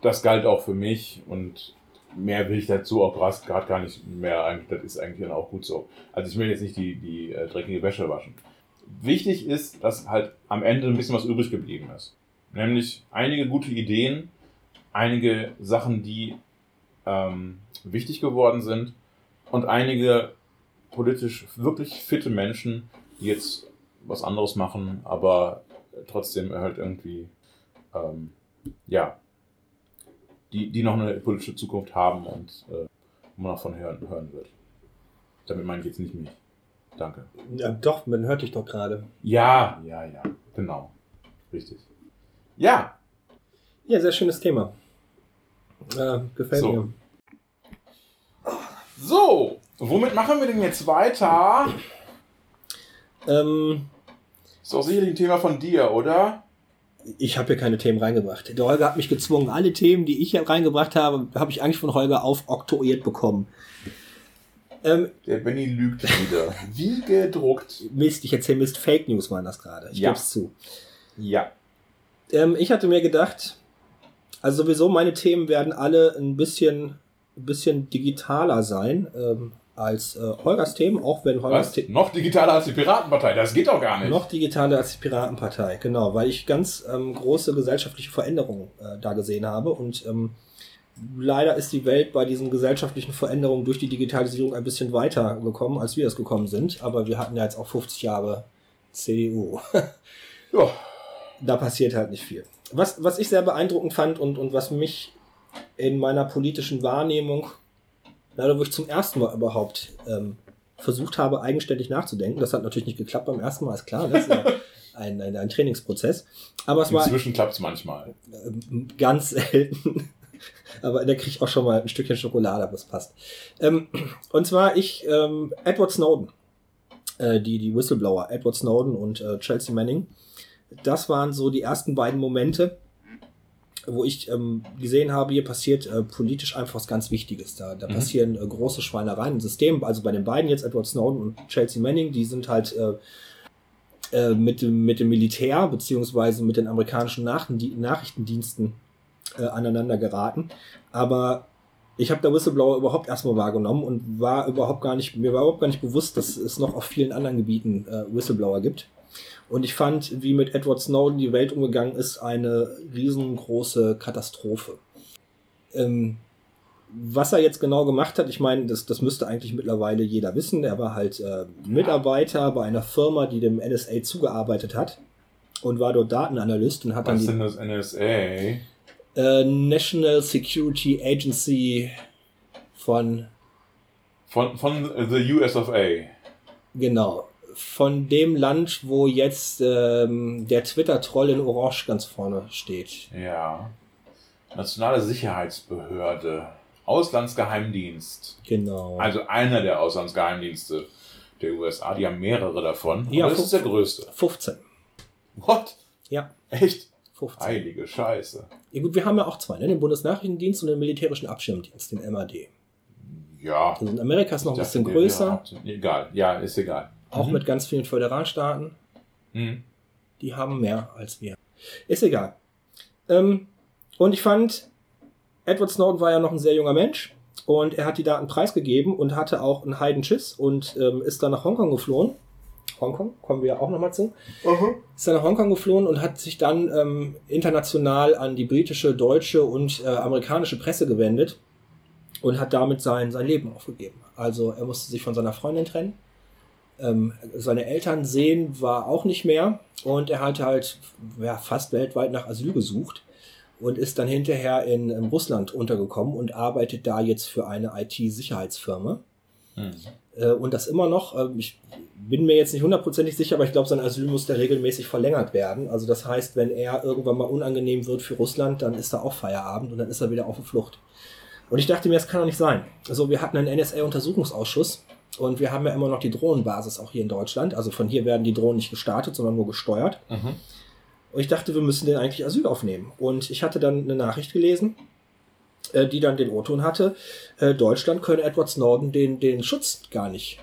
das galt auch für mich und mehr will ich dazu auch gerade gar nicht mehr das ist eigentlich dann auch gut so. Also ich will jetzt nicht die, die äh, dreckige Wäsche waschen. Wichtig ist, dass halt am Ende ein bisschen was übrig geblieben ist. Nämlich einige gute Ideen, einige Sachen, die ähm, wichtig geworden sind und einige politisch wirklich fitte Menschen, die jetzt was anderes machen, aber trotzdem halt irgendwie, ähm, ja, die, die noch eine politische Zukunft haben und äh, man davon hören, hören wird. Damit meine ich jetzt nicht mich. Danke. Ja, doch, man hört dich doch gerade. Ja, ja, ja, genau. Richtig. Ja. Ja, sehr schönes Thema. Äh, gefällt so. mir. So, womit machen wir denn jetzt weiter? Ähm, ist doch sicherlich ein Thema von dir, oder? Ich habe hier keine Themen reingebracht. Der Holger hat mich gezwungen. Alle Themen, die ich hier reingebracht habe, habe ich eigentlich von Holger aufoktroyiert bekommen. Ähm, Der Benny lügt wieder. (laughs) Wie gedruckt. Mist, ich erzähle Mist. Fake News waren das gerade. Ich ja. gebe es zu. Ja. Ähm, ich hatte mir gedacht, also sowieso meine Themen werden alle ein bisschen ein bisschen digitaler sein ähm, als äh, Holgers Themen, auch wenn Holgers Themen. Noch digitaler als die Piratenpartei, das geht doch gar nicht. Noch digitaler als die Piratenpartei, genau, weil ich ganz ähm, große gesellschaftliche Veränderungen äh, da gesehen habe und ähm, leider ist die Welt bei diesen gesellschaftlichen Veränderungen durch die Digitalisierung ein bisschen weiter gekommen, als wir es gekommen sind, aber wir hatten ja jetzt auch 50 Jahre CDU. (laughs) ja. Da passiert halt nicht viel. Was, was ich sehr beeindruckend fand und, und was mich in meiner politischen Wahrnehmung Leider, wo ich zum ersten Mal überhaupt ähm, versucht habe, eigenständig nachzudenken. Das hat natürlich nicht geklappt beim ersten Mal, ist klar. Das ist ja (laughs) ein, ein, ein Trainingsprozess. Aber es war Inzwischen klappt es manchmal. ähm, ganz (laughs) selten. Aber da kriege ich auch schon mal ein Stückchen Schokolade, aber es passt. Ähm, und zwar ich, ähm, Edward Snowden, äh, die, die Whistleblower, Edward Snowden und äh, Chelsea Manning. Das waren so die ersten beiden Momente, wo ich ähm, gesehen habe, hier passiert äh, politisch einfach was ganz Wichtiges. Da, da Mhm. passieren äh, große Schweinereien im System. Also bei den beiden jetzt, Edward Snowden und Chelsea Manning, die sind halt äh, äh, mit, dem, mit dem Militär beziehungsweise mit den amerikanischen Nachrichtendie- Nachrichtendiensten äh, aneinander geraten. Aber ich habe der Whistleblower überhaupt erstmal wahrgenommen und war überhaupt gar nicht, mir war überhaupt gar nicht bewusst, dass es noch auf vielen anderen Gebieten äh, Whistleblower gibt. Und ich fand, wie mit Edward Snowden die Welt umgegangen ist, eine riesengroße Katastrophe. Ähm, was er jetzt genau gemacht hat, ich meine, das, das müsste eigentlich mittlerweile jeder wissen. Er war halt äh, Mitarbeiter bei einer Firma, die dem NSA zugearbeitet hat und war dort Datenanalyst und hat dann Was ist denn das NSA? Äh, National Security Agency von, Von, von the US of A. genau, von dem Land, wo jetzt ähm, der Twitter-Troll in Orange ganz vorne steht. Ja. Nationale Sicherheitsbehörde. Auslandsgeheimdienst. Genau. Also einer der Auslandsgeheimdienste der USA. Die haben mehrere davon. Ja, das ist der größte. 15. What? Ja, Echt? 15. Heilige Scheiße. Ja gut, wir haben ja auch zwei, ne? den Bundesnachrichtendienst und den militärischen Abschirmdienst, den MAD. Ja. Also in Amerika ist noch ein bisschen größer, Haupt- Egal. Ja, ist egal. auch Mhm. mit ganz vielen Föderalstaaten. Mhm. Die haben mehr als wir. Ist egal. Ähm, und ich fand, Edward Snowden war ja noch ein sehr junger Mensch und er hat die Daten preisgegeben und hatte auch einen Heidenschiss und ähm, ist dann nach Hongkong geflohen. Hongkong, kommen wir auch nochmal zu. Ist dann nach Hongkong geflohen und hat sich dann ähm, international an die britische, deutsche und äh, amerikanische Presse gewendet und hat damit sein, sein Leben aufgegeben. Also er musste sich von seiner Freundin trennen. Ähm, seine Eltern sehen war auch nicht mehr und er hat halt ja, fast weltweit nach Asyl gesucht und ist dann hinterher in, in Russland untergekommen und arbeitet da jetzt für eine IT-Sicherheitsfirma. Mhm. Äh, und das immer noch, äh, ich bin mir jetzt nicht hundertprozentig sicher, aber ich glaube, sein Asyl muss da regelmäßig verlängert werden. Also das heißt, wenn er irgendwann mal unangenehm wird für Russland, dann ist da auch Feierabend und dann ist er wieder auf der Flucht. Und ich dachte mir, das kann doch nicht sein. Also wir hatten einen NSA-Untersuchungsausschuss und wir haben ja immer noch die Drohnenbasis auch hier in Deutschland. Also von hier werden die Drohnen nicht gestartet, sondern nur gesteuert. Mhm. Und ich dachte, wir müssen den eigentlich Asyl aufnehmen. Und ich hatte dann eine Nachricht gelesen, äh, die dann den O-Ton hatte, äh, Deutschland könne Edward Snowden den, den Schutz gar nicht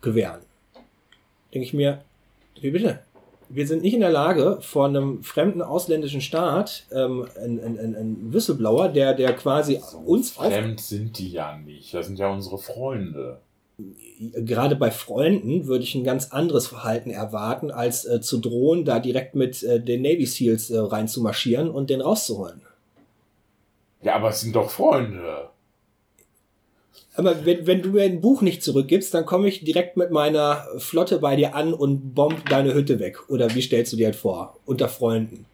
gewähren. Denke ich mir, wie bitte? Wir sind nicht in der Lage, von einem fremden ausländischen Staat ähm, ein, ein, ein, ein Whistleblower, der, der quasi uns auf, Fremd sind die ja nicht. Das sind ja unsere Freunde. gerade bei Freunden würde ich ein ganz anderes Verhalten erwarten, als äh, zu drohen, da direkt mit äh, den Navy Seals äh, reinzumarschieren und den rauszuholen. Ja, aber es sind doch Freunde. Aber wenn, wenn du mir ein Buch nicht zurückgibst, dann komme ich direkt mit meiner Flotte bei dir an und bomb deine Hütte weg. Oder wie stellst du dir das vor? Unter Freunden.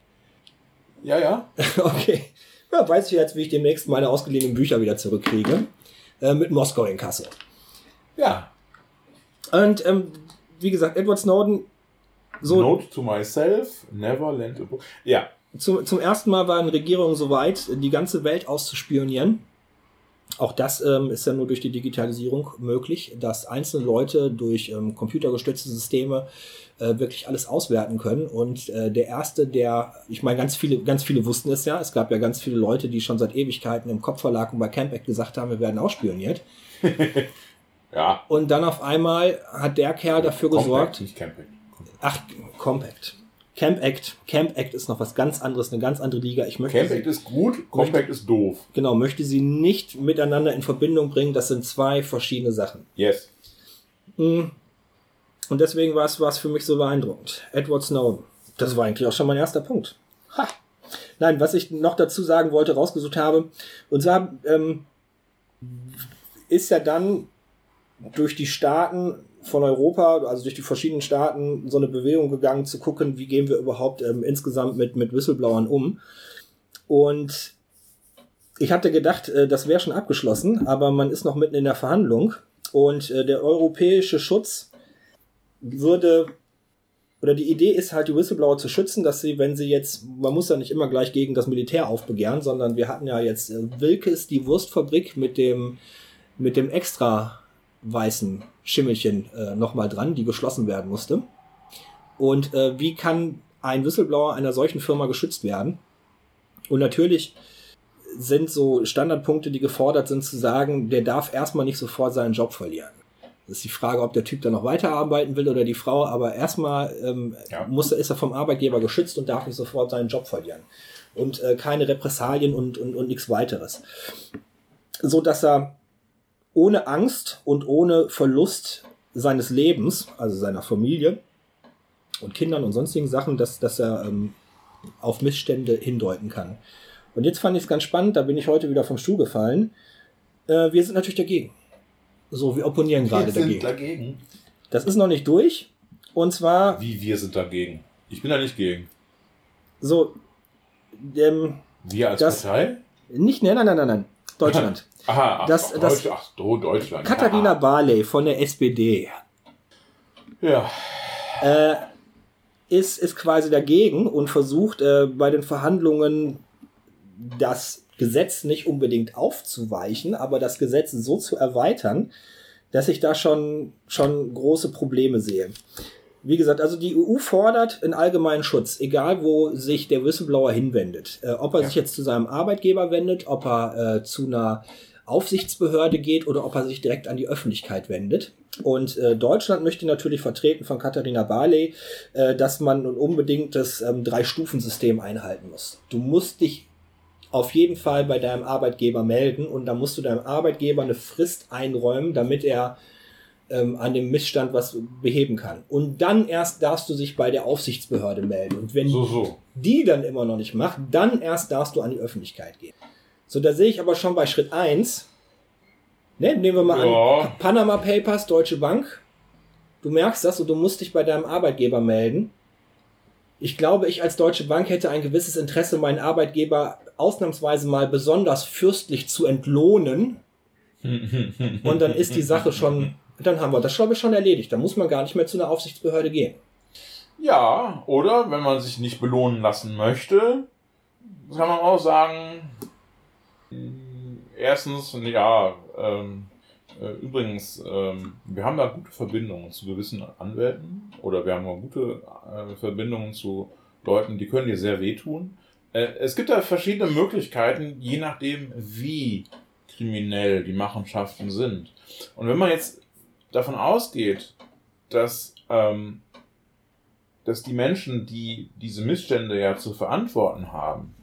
Ja, ja. (laughs) Okay. Ja, weiß ich jetzt, wie ich demnächst meine ausgeliehenen Bücher wieder zurückkriege. Äh, mit Moskau in Kasse. Ja. Und ähm, wie gesagt, Edward Snowden, so Note to myself, never lend a book. Ja. Zum, zum ersten Mal waren Regierungen soweit, die ganze Welt auszuspionieren. Auch das ähm, ist ja nur durch die Digitalisierung möglich, dass einzelne Leute durch ähm, computergestützte Systeme äh, wirklich alles auswerten können. Und äh, der erste, der, ich meine, ganz viele, ganz viele wussten es ja. Es gab ja ganz viele Leute, die schon seit Ewigkeiten im Kopfverlag und bei Campact gesagt haben, wir werden ausspioniert. (laughs) Ja. Und dann auf einmal hat der Kerl dafür Compact, gesorgt. Nicht Camping. Compact. Ach, Compact. Camp Act. Camp Act ist noch was ganz anderes, eine ganz andere Liga. Ich möchte Campact sie, ist gut, Compact ist doof. genau, möchte sie nicht miteinander in Verbindung bringen. Das sind zwei verschiedene Sachen. Yes. Mm. Und deswegen war es, war es für mich so beeindruckend. Edward Snowden. Das war eigentlich auch schon mein erster Punkt. Ha. Nein, was ich noch dazu sagen wollte, rausgesucht habe, und zwar ähm, ist ja dann durch die Staaten von Europa, also durch die verschiedenen Staaten, so eine Bewegung gegangen, zu gucken, wie gehen wir überhaupt ähm, insgesamt mit, mit Whistleblowern um. Und ich hatte gedacht, äh, das wäre schon abgeschlossen, aber man ist noch mitten in der Verhandlung und äh, der europäische Schutz würde oder die Idee ist halt, die Whistleblower zu schützen, dass sie, wenn sie jetzt, man muss ja nicht immer gleich gegen das Militär aufbegehren, sondern wir hatten ja jetzt äh, Wilkes, die Wurstfabrik mit dem, mit dem extra weißen Schimmelchen äh, nochmal dran, die geschlossen werden musste. Und äh, wie kann ein Whistleblower einer solchen Firma geschützt werden? Und natürlich sind so Standardpunkte, die gefordert sind, zu sagen, der darf erstmal nicht sofort seinen Job verlieren. Das ist die Frage, ob der Typ dann noch weiterarbeiten will oder die Frau, aber erstmal ähm, ja. muss, ist er vom Arbeitgeber geschützt und darf nicht sofort seinen Job verlieren. Und äh, keine Repressalien und, und, und nichts weiteres. So dass er ohne Angst und ohne Verlust seines Lebens, also seiner Familie und Kindern und sonstigen Sachen, dass, dass er ähm, auf Missstände hindeuten kann. Und jetzt fand ich es ganz spannend, da bin ich heute wieder vom Stuhl gefallen. Äh, wir sind natürlich dagegen. So, wir opponieren gerade dagegen. dagegen. Das ist noch nicht durch. Und zwar. Wie wir sind dagegen? Ich bin da nicht gegen. So. Ähm, wir als das, Partei? Nicht, nein, nein, nein, nein. Deutschland. (laughs) Aha, ach, das, ach, das, Deutsch, ach, Deutschland. Katharina Aha. Barley von der SPD. Ja. Äh, ist, ist quasi dagegen und versucht äh, bei den Verhandlungen das Gesetz nicht unbedingt aufzuweichen, aber das Gesetz so zu erweitern, dass ich da schon, schon große Probleme sehe. Wie gesagt, also die EU fordert einen allgemeinen Schutz, egal wo sich der Whistleblower hinwendet. Äh, ob er ja. sich jetzt zu seinem Arbeitgeber wendet, ob er äh, zu einer Aufsichtsbehörde geht oder ob er sich direkt an die Öffentlichkeit wendet. Und äh, Deutschland möchte natürlich vertreten von Katharina Barley, äh, dass man unbedingt das ähm, Drei-Stufen-System einhalten muss. Du musst dich auf jeden Fall bei deinem Arbeitgeber melden und da musst du deinem Arbeitgeber eine Frist einräumen, damit er ähm, an dem Missstand was beheben kann. Und dann erst darfst du sich bei der Aufsichtsbehörde melden. Und wenn so, so. die dann immer noch nicht macht, dann erst darfst du an die Öffentlichkeit gehen. So, da sehe ich aber schon bei Schritt eins. ne, nehmen wir mal ja. an, Panama Papers, Deutsche Bank, du merkst das und du musst dich bei deinem Arbeitgeber melden. Ich glaube, ich als Deutsche Bank hätte ein gewisses Interesse, meinen Arbeitgeber ausnahmsweise mal besonders fürstlich zu entlohnen. (laughs) und dann ist die Sache schon, dann haben wir das, glaube ich, schon erledigt. Da muss man gar nicht mehr zu einer Aufsichtsbehörde gehen. Ja, oder wenn man sich nicht belohnen lassen möchte, kann man auch sagen, erstens, ja, ähm, äh, übrigens, ähm, wir haben da gute Verbindungen zu gewissen Anwälten oder wir haben auch gute äh, Verbindungen zu Leuten, die können dir sehr wehtun. Äh, es gibt da verschiedene Möglichkeiten, je nachdem, wie kriminell die Machenschaften sind. Und wenn man jetzt davon ausgeht, dass, ähm, dass die Menschen, die diese Missstände ja zu verantworten haben,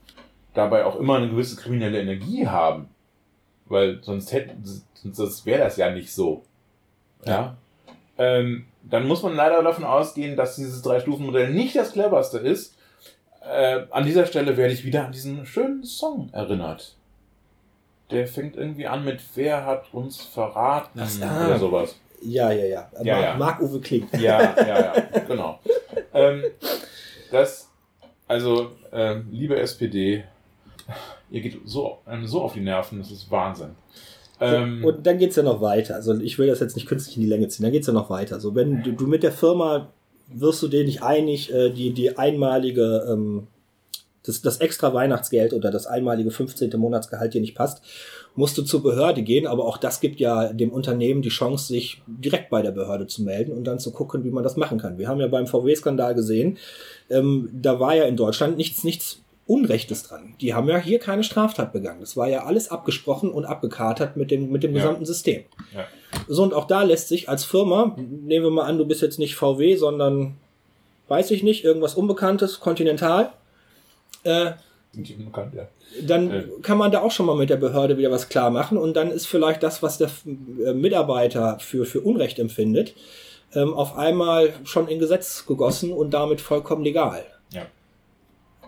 dabei auch immer eine gewisse kriminelle Energie haben, weil sonst hätten, sonst wäre das ja nicht so. Ja. Ähm, dann muss man leider davon ausgehen, dass dieses Drei-Stufen-Modell nicht das cleverste ist, äh, an dieser Stelle werde ich wieder an diesen schönen Song erinnert. Der fängt irgendwie an mit Wer hat uns verraten ah. oder sowas. Ja, ja, ja. ja, Mark, ja. Mark Uwe Kling. Ja, ja, ja, genau. ähm, das, also, äh, liebe SPD, ihr geht so, ähm, so auf die Nerven, das ist Wahnsinn. Ähm, und dann geht's ja noch weiter. Also ich will das jetzt nicht künstlich in die Länge ziehen. Dann geht's ja noch weiter. So, wenn du, du mit der Firma wirst du dir nicht einig, äh, die, die einmalige, ähm, das, das extra Weihnachtsgeld oder das einmalige 15. Monatsgehalt dir nicht passt, musst du zur Behörde gehen, aber auch das gibt ja dem Unternehmen die Chance, sich direkt bei der Behörde zu melden und dann zu gucken, wie man das machen kann. Wir haben ja beim VW-Skandal gesehen, ähm, da war ja in Deutschland nichts, nichts Unrechtes dran. Die haben ja hier keine Straftat begangen. Das war ja alles abgesprochen und abgekatert mit dem, mit dem ja. gesamten System. Ja. So, und auch da lässt sich als Firma, nehmen wir mal an, du bist jetzt nicht VW, sondern weiß ich nicht, irgendwas Unbekanntes, Continental. Äh, Unbekannt, ja. Dann ja. kann man da auch schon mal mit der Behörde wieder was klar machen und dann ist vielleicht das, was der äh, Mitarbeiter für, für Unrecht empfindet, ähm, auf einmal schon in Gesetz gegossen und damit vollkommen legal. Ja.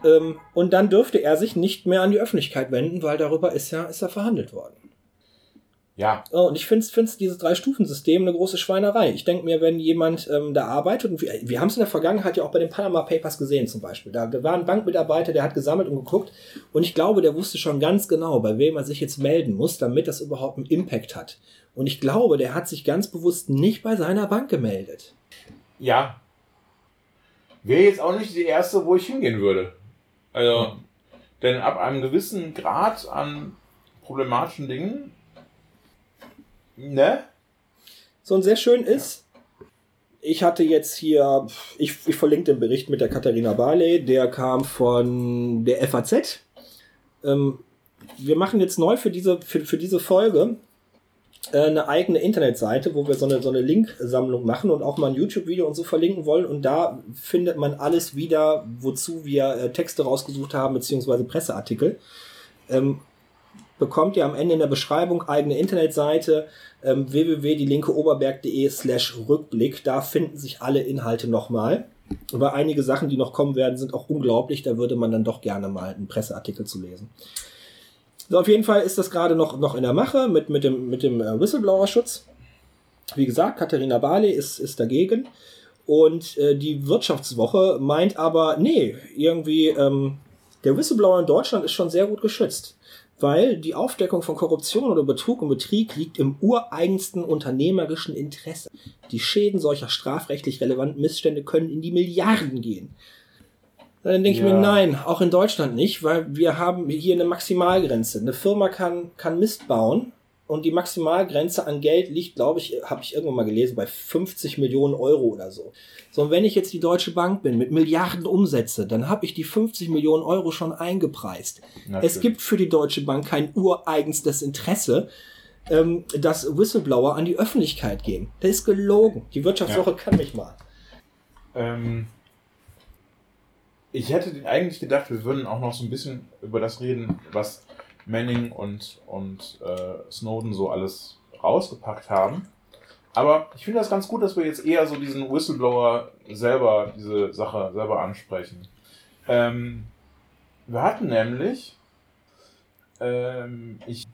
Ähm, und dann dürfte er sich nicht mehr an die Öffentlichkeit wenden, weil darüber ist ja, ist ja verhandelt worden. Ja. Oh, Und ich finde es dieses Drei-Stufen-System eine große Schweinerei. Ich denke mir, wenn jemand ähm, da arbeitet, und wir, wir haben es in der Vergangenheit ja auch bei den Panama Papers gesehen zum Beispiel. Da, da war ein Bankmitarbeiter, der hat gesammelt und geguckt und ich glaube, der wusste schon ganz genau, bei wem er sich jetzt melden muss, damit das überhaupt einen Impact hat. Und ich glaube, der hat sich ganz bewusst nicht bei seiner Bank gemeldet. Ja. Wäre jetzt auch nicht die erste, wo ich hingehen würde. Also, denn ab einem gewissen Grad an problematischen Dingen, ne? So und sehr schön ist, ich hatte jetzt hier, ich, ich verlinke den Bericht mit der Katharina Barley, der kam von der FAZ. Ähm, wir machen jetzt neu für diese, für, für diese Folge äh, eine eigene Internetseite, wo wir so eine, so eine Linksammlung machen und auch mal ein YouTube-Video und so verlinken wollen. Und da findet man alles wieder, wozu wir äh, Texte rausgesucht haben, beziehungsweise Presseartikel. Ähm, bekommt ihr am Ende in der Beschreibung eigene Internetseite ähm, www.dielinkeoberberg.de slash Rückblick. Da finden sich alle Inhalte nochmal. Aber einige Sachen, die noch kommen werden, sind auch unglaublich. Da würde man dann doch gerne mal einen Presseartikel zu lesen. So, auf jeden Fall ist das gerade noch, noch in der Mache mit, mit dem, mit dem äh, Whistleblower-Schutz. Wie gesagt, Katharina Barley ist, ist dagegen. Und äh, die Wirtschaftswoche meint aber, nee, irgendwie, ähm, der Whistleblower in Deutschland ist schon sehr gut geschützt. Weil die Aufdeckung von Korruption oder Betrug und Betrieb liegt im ureigensten unternehmerischen Interesse. Die Schäden solcher strafrechtlich relevanten Missstände können in die Milliarden gehen. Dann denke ich Ja. mir, nein, auch in Deutschland nicht, weil wir haben hier eine Maximalgrenze. Eine Firma kann, kann Mist bauen und die Maximalgrenze an Geld liegt, glaube ich, habe ich irgendwann mal gelesen, bei 50 Millionen Euro oder so. So, und wenn ich jetzt die Deutsche Bank bin mit Milliarden Umsätze, dann habe ich die 50 Millionen Euro schon eingepreist. Es gibt für die Deutsche Bank kein ureigenstes Interesse, ähm, dass Whistleblower an die Öffentlichkeit gehen. Das ist gelogen. Die Wirtschaftswoche kann mich mal. Ähm, ich hätte eigentlich gedacht, wir würden auch noch so ein bisschen über das reden, was Manning und, und äh, Snowden so alles rausgepackt haben. Aber ich finde das ganz gut, dass wir jetzt eher so diesen Whistleblower selber, diese Sache selber ansprechen. Ähm, wir hatten nämlich, ähm, ich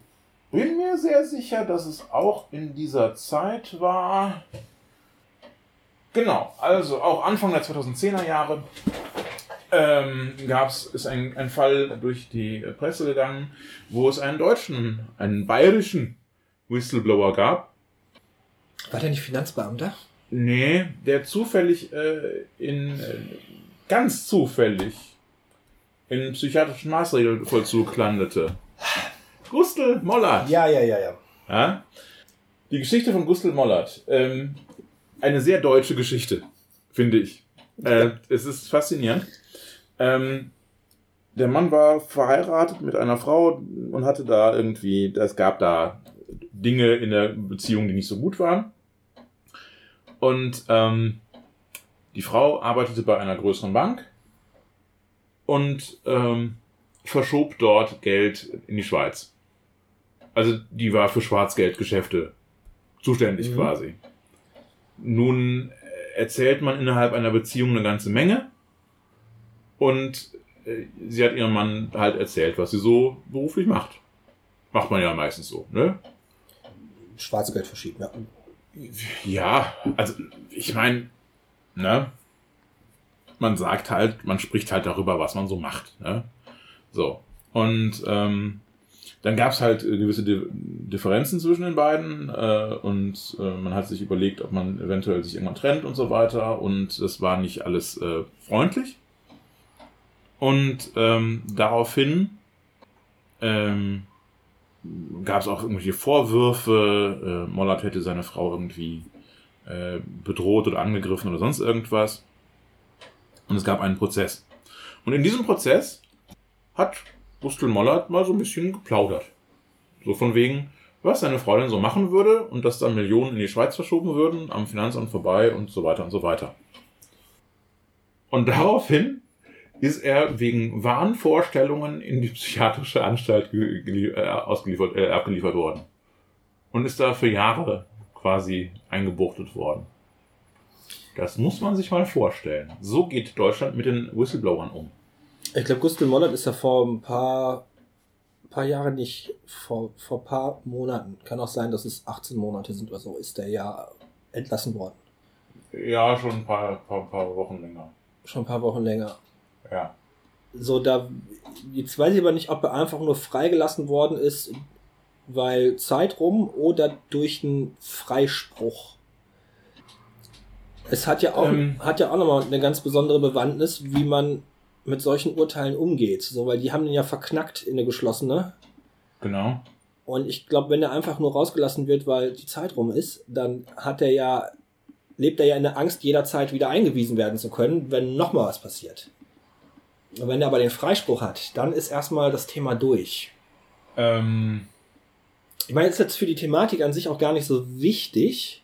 bin mir sehr sicher, dass es auch in dieser Zeit war, Genau, also auch Anfang der 2010er Jahre ähm, gab's, ist ein, ein Fall durch die Presse gegangen, wo es einen deutschen, einen bayerischen Whistleblower gab. War der nicht Finanzbeamter? Nee, der zufällig äh, in, äh, ganz zufällig in psychiatrischen Maßregelvollzug landete. Gustl Mollert. Ja, ja, ja, ja. Ja? Die Geschichte von Gustl Mollert. Ähm, eine sehr deutsche Geschichte, finde ich. Äh, es ist faszinierend. Ähm, der Mann war verheiratet mit einer Frau und hatte da irgendwie, es gab da Dinge in der Beziehung, die nicht so gut waren. Und ähm, die Frau arbeitete bei einer größeren Bank und ähm, verschob dort Geld in die Schweiz. Also die war für Schwarzgeldgeschäfte zuständig Mhm. quasi. Nun erzählt man innerhalb einer Beziehung eine ganze Menge und äh, sie hat ihrem Mann halt erzählt, was sie so beruflich macht. Macht man ja meistens so, ne? Schwarzgeld verschieben, ja. Ja, also ich meine, ne? Man sagt halt, man spricht halt darüber, was man so macht, ne? So. Und ähm, dann gab es halt äh, gewisse Di Differenzen zwischen den beiden äh, und äh, man hat sich überlegt, ob man eventuell sich irgendwann trennt und so weiter und das war nicht alles äh, freundlich. Und ähm, daraufhin ähm, gab es auch irgendwelche Vorwürfe, äh, Mollert hätte seine Frau irgendwie äh, bedroht oder angegriffen oder sonst irgendwas. Und es gab einen Prozess. Und in diesem Prozess hat Gustl Mollert mal so ein bisschen geplaudert. So von wegen, was seine Frau denn so machen würde und dass dann Millionen in die Schweiz verschoben würden, am Finanzamt vorbei und so weiter und so weiter. Und (laughs) daraufhin ist er wegen Wahnvorstellungen in die psychiatrische Anstalt äh, ausgeliefert, äh, abgeliefert worden. Und ist da für Jahre quasi eingebuchtet worden. Das muss man sich mal vorstellen. So geht Deutschland mit den Whistleblowern um. Ich glaube, Gustl Mollert ist ja vor ein paar, paar Jahre nicht. Vor, vor ein paar Monaten. Kann auch sein, dass es 18 Monate sind oder so, ist der ja entlassen worden. Ja, schon ein paar, paar, paar Wochen länger. Schon ein paar Wochen länger. Ja. So, da, jetzt weiß ich aber nicht, ob er einfach nur freigelassen worden ist, weil Zeit rum oder durch einen Freispruch. Es hat ja auch, Ähm. hat ja auch nochmal eine ganz besondere Bewandtnis, wie man mit solchen Urteilen umgeht. So, weil die haben den ja verknackt in eine geschlossene. Genau. Und ich glaube, wenn er einfach nur rausgelassen wird, weil die Zeit rum ist, dann hat er ja, lebt er ja in der Angst, jederzeit wieder eingewiesen werden zu können, wenn nochmal was passiert. Wenn er aber den Freispruch hat, dann ist erstmal das Thema durch. Ähm, Ich meine, ist jetzt für die Thematik an sich auch gar nicht so wichtig.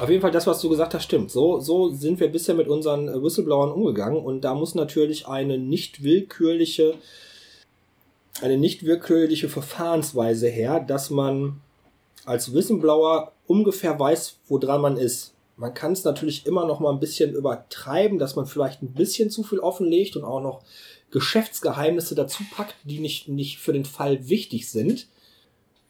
Auf jeden Fall, das, was du gesagt hast, stimmt. So, so sind wir bisher mit unseren Whistleblowern umgegangen und da muss natürlich eine nicht willkürliche, eine nicht willkürliche Verfahrensweise her, dass man als Whistleblower ungefähr weiß, woran man ist. Man kann es natürlich immer noch mal ein bisschen übertreiben, dass man vielleicht ein bisschen zu viel offenlegt und auch noch Geschäftsgeheimnisse dazu packt, die nicht, nicht für den Fall wichtig sind.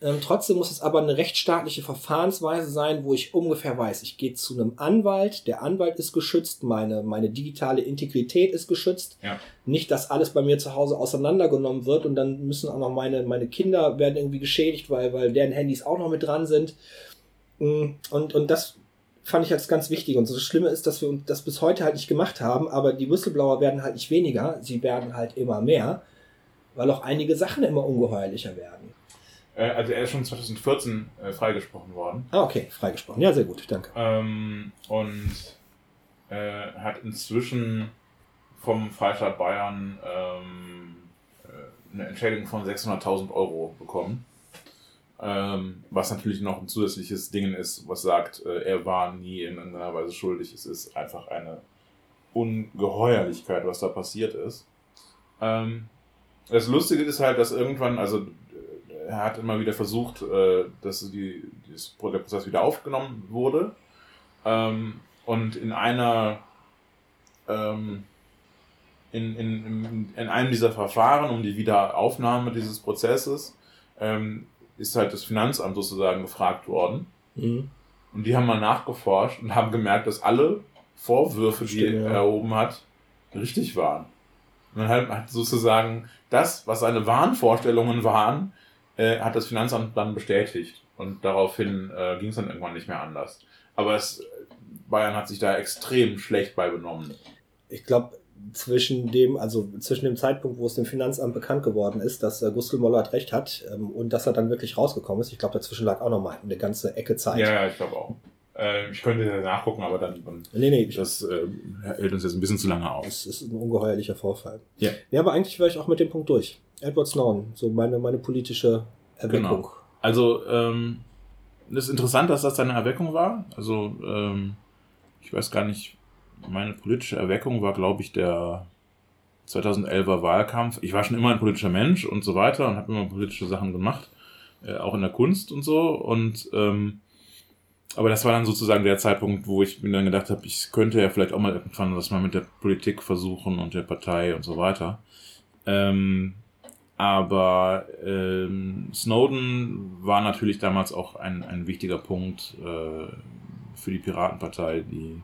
Ähm, trotzdem muss es aber eine rechtsstaatliche Verfahrensweise sein, wo ich ungefähr weiß, ich gehe zu einem Anwalt, der Anwalt ist geschützt, meine, meine digitale Integrität ist geschützt. Ja. Nicht, dass alles bei mir zu Hause auseinandergenommen wird und dann müssen auch noch meine, meine Kinder werden irgendwie geschädigt, weil, weil deren Handys auch noch mit dran sind. Mm, Und, und das fand ich als ganz wichtig. Und so das Schlimme ist, dass wir das bis heute halt nicht gemacht haben, aber die Whistleblower werden halt nicht weniger, sie werden halt immer mehr, weil auch einige Sachen immer ungeheuerlicher werden. äh, also er ist schon 2014 äh, freigesprochen worden. Ah, okay, freigesprochen. Ja, sehr gut, danke. Ähm, und äh, hat inzwischen vom Freistaat Bayern ähm, äh, eine Entschädigung von 600.000 Euro bekommen. Ähm, was natürlich noch ein zusätzliches Ding ist, was sagt, äh, er war nie in irgendeiner Weise schuldig. Es ist einfach eine Ungeheuerlichkeit, was da passiert ist. Ähm, das Lustige ist halt, dass irgendwann, also äh, er hat immer wieder versucht, äh, dass die, dieses, der Prozess wieder aufgenommen wurde. Ähm, und in einer ähm, in, in, in, in einem dieser Verfahren um die Wiederaufnahme dieses Prozesses ähm, ist halt das Finanzamt sozusagen gefragt worden. Mhm. Und die haben mal nachgeforscht und haben gemerkt, dass alle Vorwürfe, die Stimmt, er ja. erhoben hat, richtig waren. Und dann hat, hat sozusagen das, was seine Wahnvorstellungen waren, äh, hat das Finanzamt dann bestätigt. Und daraufhin äh, ging es dann irgendwann nicht mehr anders. Aber es, Bayern hat sich da extrem schlecht bei benommen. Ich glaube, zwischen dem, also zwischen dem Zeitpunkt, wo es dem Finanzamt bekannt geworden ist, dass äh, Gustl Mollert recht hat ähm, und dass er dann wirklich rausgekommen ist, ich glaube, dazwischen lag auch noch mal eine ganze Ecke Zeit. Ja, ja, ich glaube auch. Äh, ich könnte nachgucken, aber dann, dann Nee, nee, das äh, hält uns jetzt ein bisschen zu lange aus. Es ist ein ungeheuerlicher Vorfall. Ja. Ja, aber eigentlich wäre ich auch mit dem Punkt durch. Edward Snowden, so meine, meine politische Erweckung. Genau. Also, ähm, das ist interessant, dass das deine Erweckung war. Also, ähm, ich weiß gar nicht, meine politische Erweckung war, glaube ich, der 2011er Wahlkampf. Ich war schon immer ein politischer Mensch und so weiter und habe immer politische Sachen gemacht, äh, auch in der Kunst und so. Und ähm, aber das war dann sozusagen der Zeitpunkt, wo ich mir dann gedacht habe, ich könnte ja vielleicht auch mal irgendwann was mal mit der Politik versuchen und der Partei und so weiter. Ähm, aber ähm, Snowden war natürlich damals auch ein, ein wichtiger Punkt äh, für die Piratenpartei. Die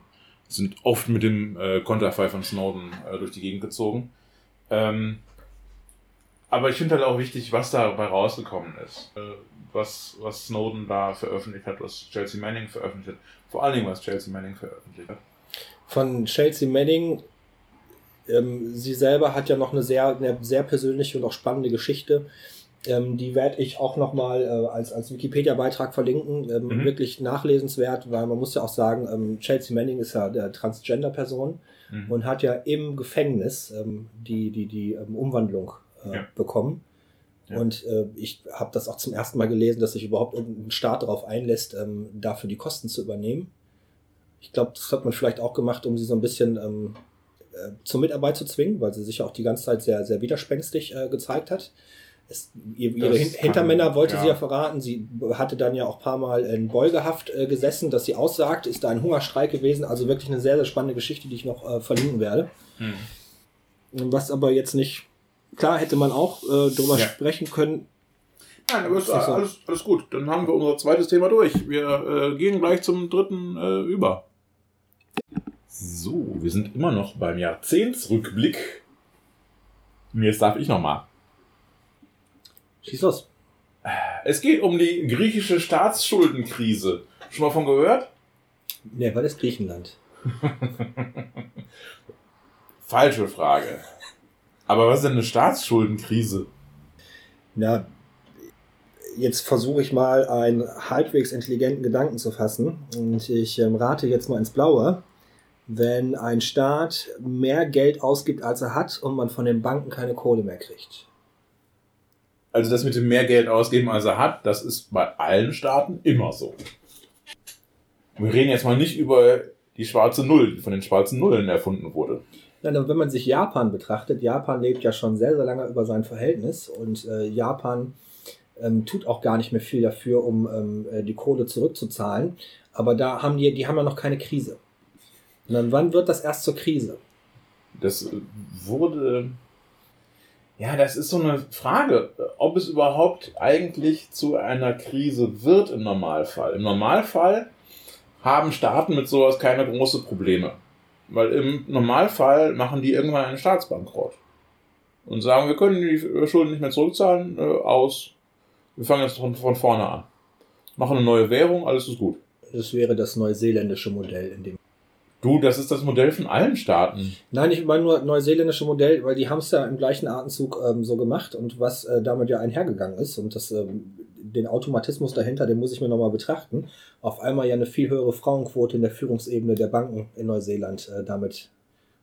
sind oft mit dem äh, Konterfei von Snowden äh, durch die Gegend gezogen. Ähm, aber ich finde halt auch wichtig, was dabei rausgekommen ist. Äh, was, was Snowden da veröffentlicht hat, was Chelsea Manning veröffentlicht hat. Vor allen Dingen, was Chelsea Manning veröffentlicht hat. Von Chelsea Manning, ähm, sie selber hat ja noch eine sehr, eine sehr persönliche und auch spannende Geschichte. Ähm, die werde ich auch nochmal äh, als, als Wikipedia-Beitrag verlinken. Ähm, Mhm. Wirklich nachlesenswert, weil man muss ja auch sagen, ähm, Chelsea Manning ist ja der Transgender-Person Mhm. und hat ja im Gefängnis ähm, die, die, die ähm, Umwandlung äh, Ja. bekommen. Ja. Und äh, ich habe das auch zum ersten Mal gelesen, dass sich überhaupt irgendein Staat darauf einlässt, ähm, dafür die Kosten zu übernehmen. Ich glaube, das hat man vielleicht auch gemacht, um sie so ein bisschen ähm, äh, zur Mitarbeit zu zwingen, weil sie sich ja auch die ganze Zeit sehr, sehr widerspenstig äh, gezeigt hat. Es, ihr, ihre Das Hintermänner wollte ja. sie ja verraten. Sie hatte dann ja auch ein paar Mal in Beugehaft äh, gesessen, dass sie aussagt, ist da ein Hungerstreik gewesen. Also wirklich eine sehr, sehr spannende Geschichte, die ich noch äh, verlinken werde. Mhm. Was aber jetzt nicht klar hätte man auch äh, drüber Ja. sprechen können. Nein, aber ist alles, alles gut. Dann haben wir unser zweites Thema durch. Wir äh, gehen gleich zum dritten äh, über. So, wir sind immer noch beim Jahrzehntsrückblick. Und Jetzt darf ich nochmal. Schieß los. Es geht um die griechische Staatsschuldenkrise. Schon mal von gehört? Ne, war das Griechenland? (laughs) Falsche Frage. Aber was ist denn eine Staatsschuldenkrise? Na, jetzt versuche ich mal einen halbwegs intelligenten Gedanken zu fassen. Und ich ähm, rate jetzt mal ins Blaue. Wenn ein Staat mehr Geld ausgibt, als er hat und man von den Banken keine Kohle mehr kriegt. Also das mit dem mehr Geld ausgeben, als er hat, das ist bei allen Staaten immer so. Wir reden jetzt mal nicht über die schwarze Null, die von den schwarzen Nullen erfunden wurde. Ja, dann, wenn man sich Japan betrachtet, Japan lebt ja schon sehr, sehr lange über sein Verhältnis und äh, Japan ähm, tut auch gar nicht mehr viel dafür, um ähm, äh, die Kohle zurückzuzahlen. Aber da haben die, die haben ja noch keine Krise. Und dann wann wird das erst zur Krise? Das äh, wurde. Ja, das ist so eine Frage, ob es überhaupt eigentlich zu einer Krise wird im Normalfall. Im Normalfall haben Staaten mit sowas keine große Probleme. Weil im Normalfall machen die irgendwann einen Staatsbankrott. Und sagen, wir können die Schulden nicht mehr zurückzahlen, äh, aus. Wir fangen jetzt von, von vorne an. Machen eine neue Währung, alles ist gut. Das wäre das neuseeländische Modell in dem. Du, das ist das Modell von allen Staaten. Nein, ich meine nur neuseeländische Modell, weil die haben es ja im gleichen Atemzug ähm, so gemacht und was äh, damit ja einhergegangen ist und das, ähm, den Automatismus dahinter, den muss ich mir nochmal betrachten. Auf einmal ja eine viel höhere Frauenquote in der Führungsebene der Banken in Neuseeland äh, damit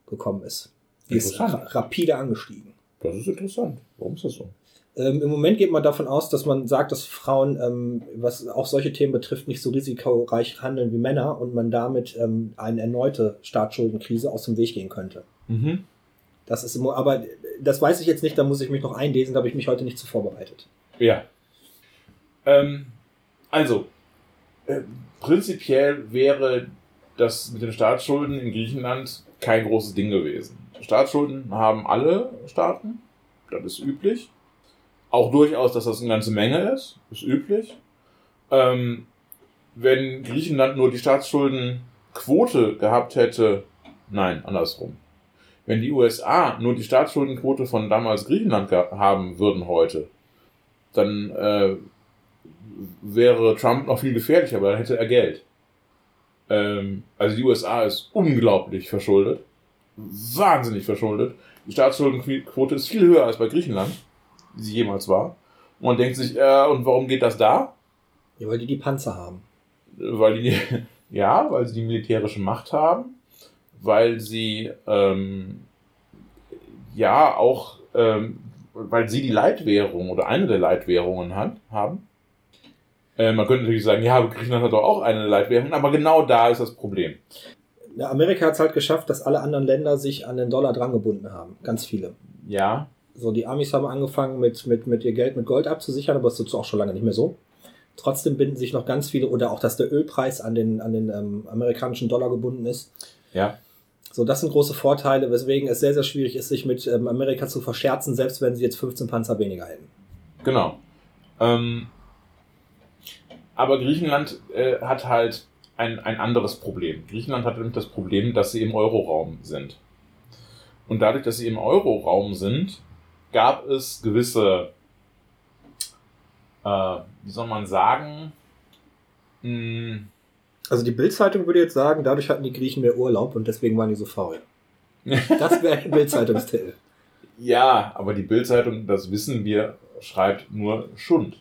gekommen ist. Die ist ra rapide angestiegen. Das ist interessant. Warum ist das so? Ähm, Im Moment geht man davon aus, dass man sagt, dass Frauen, ähm, was auch solche Themen betrifft, nicht so risikoreich handeln wie Männer und man damit ähm, eine erneute Staatsschuldenkrise aus dem Weg gehen könnte. Mhm. Das ist immer, aber das weiß ich jetzt nicht, da muss ich mich noch einlesen, da habe ich mich heute nicht zu vorbereitet. Ja. Ähm, also, äh, prinzipiell wäre das mit den Staatsschulden in Griechenland kein großes Ding gewesen. Staatsschulden haben alle Staaten, das ist üblich. Auch durchaus, dass das eine ganze Menge ist, ist üblich. Ähm, wenn Griechenland nur die Staatsschuldenquote gehabt hätte, nein, andersrum. Wenn die USA nur die Staatsschuldenquote von damals Griechenland haben würden heute, dann äh, wäre Trump noch viel gefährlicher, weil dann hätte er Geld. Ähm, also die USA ist unglaublich verschuldet. Wahnsinnig verschuldet. Die Staatsschuldenquote ist viel höher als bei Griechenland, sie jemals war. Und man denkt sich, äh, und warum geht das da? Ja, weil die die Panzer haben. Weil die, (laughs) ja, weil sie die militärische Macht haben, weil sie, ähm, ja, auch, ähm, weil sie die Leitwährung oder eine der Leitwährungen hat, haben. Äh, man könnte natürlich sagen, ja, Griechenland hat doch auch eine Leitwährung, aber genau da ist das Problem. Amerika hat es halt geschafft, dass alle anderen Länder sich an den Dollar drangebunden haben. Ganz viele. Ja, So, die Amis haben angefangen, mit, mit, mit ihr Geld mit Gold abzusichern, aber das ist auch schon lange nicht mehr so. Trotzdem binden sich noch ganz viele, oder auch, dass der Ölpreis an den, an den ähm, amerikanischen Dollar gebunden ist. ja, So, das sind große Vorteile, weswegen es sehr, sehr schwierig ist, sich mit ähm, Amerika zu verscherzen, selbst wenn sie jetzt 15 Panzer weniger hätten. Genau. Ähm, aber Griechenland äh, hat halt ein, ein anderes Problem. Griechenland hat nämlich das Problem, dass sie im Euroraum sind. Und dadurch, dass sie im Euroraum sind, gab es gewisse, äh, wie soll man sagen, mh, Also die Bildzeitung würde jetzt sagen, dadurch hatten die Griechen mehr Urlaub und deswegen waren die so faul. Das wäre ein (laughs) Bildzeitungstitel. Ja, aber die Bildzeitung, das wissen wir, schreibt nur Schund.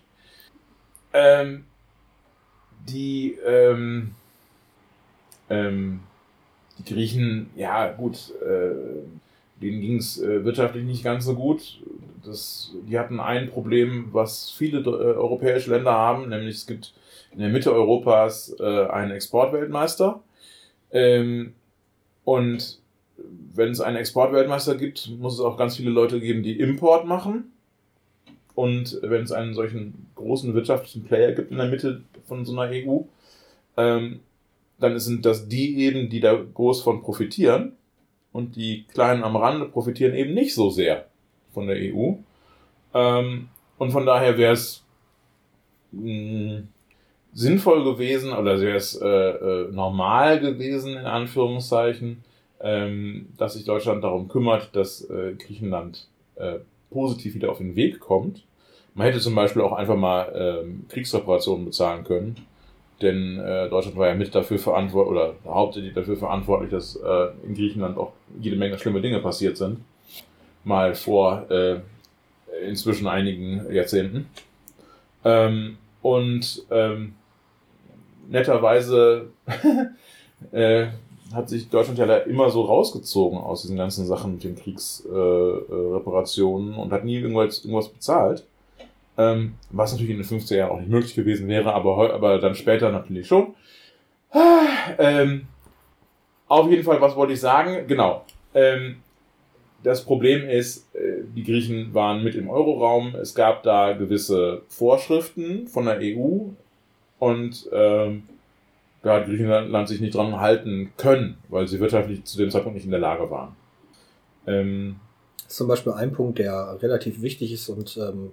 Ähm, die, ähm, ähm, die Griechen, ja gut, äh, denen ging es äh, wirtschaftlich nicht ganz so gut. Das, die hatten ein Problem, was viele äh, europäische Länder haben, nämlich es gibt in der Mitte Europas äh, einen Exportweltmeister. Ähm, und wenn es einen Exportweltmeister gibt, muss es auch ganz viele Leute geben, die Import machen. Und wenn es einen solchen großen wirtschaftlichen Player gibt in der Mitte von so einer EU, ähm, dann sind das die eben, die da groß von profitieren. Und die Kleinen am Rande profitieren eben nicht so sehr von der EU. Ähm, und von daher wäre es mm, sinnvoll gewesen oder wäre es äh, äh, normal gewesen, in Anführungszeichen, ähm, dass sich Deutschland darum kümmert, dass äh, Griechenland äh, positiv wieder auf den Weg kommt. Man hätte zum Beispiel auch einfach mal ähm, Kriegsreparationen bezahlen können, denn äh, Deutschland war ja mit dafür verantwortlich oder hauptsächlich dafür verantwortlich, dass äh, in Griechenland auch jede Menge schlimme Dinge passiert sind. Mal vor äh, inzwischen einigen Jahrzehnten. Ähm, und ähm, netterweise (laughs) äh, hat sich Deutschland ja da immer so rausgezogen aus diesen ganzen Sachen mit den Kriegsreparationen äh, äh, und hat nie irgendwas, irgendwas bezahlt. Ähm, was natürlich in den 50er Jahren auch nicht möglich gewesen wäre, aber, aber dann später natürlich schon. Ähm, auf jeden Fall, was wollte ich sagen? Genau. Ähm, das Problem ist, äh, die Griechen waren mit im Euroraum. Es gab da gewisse Vorschriften von der EU und ähm, da hat Griechenland sich nicht dran halten können, weil sie wirtschaftlich zu dem Zeitpunkt nicht in der Lage waren. Ähm, Zum Beispiel ein Punkt, der relativ wichtig ist und ähm,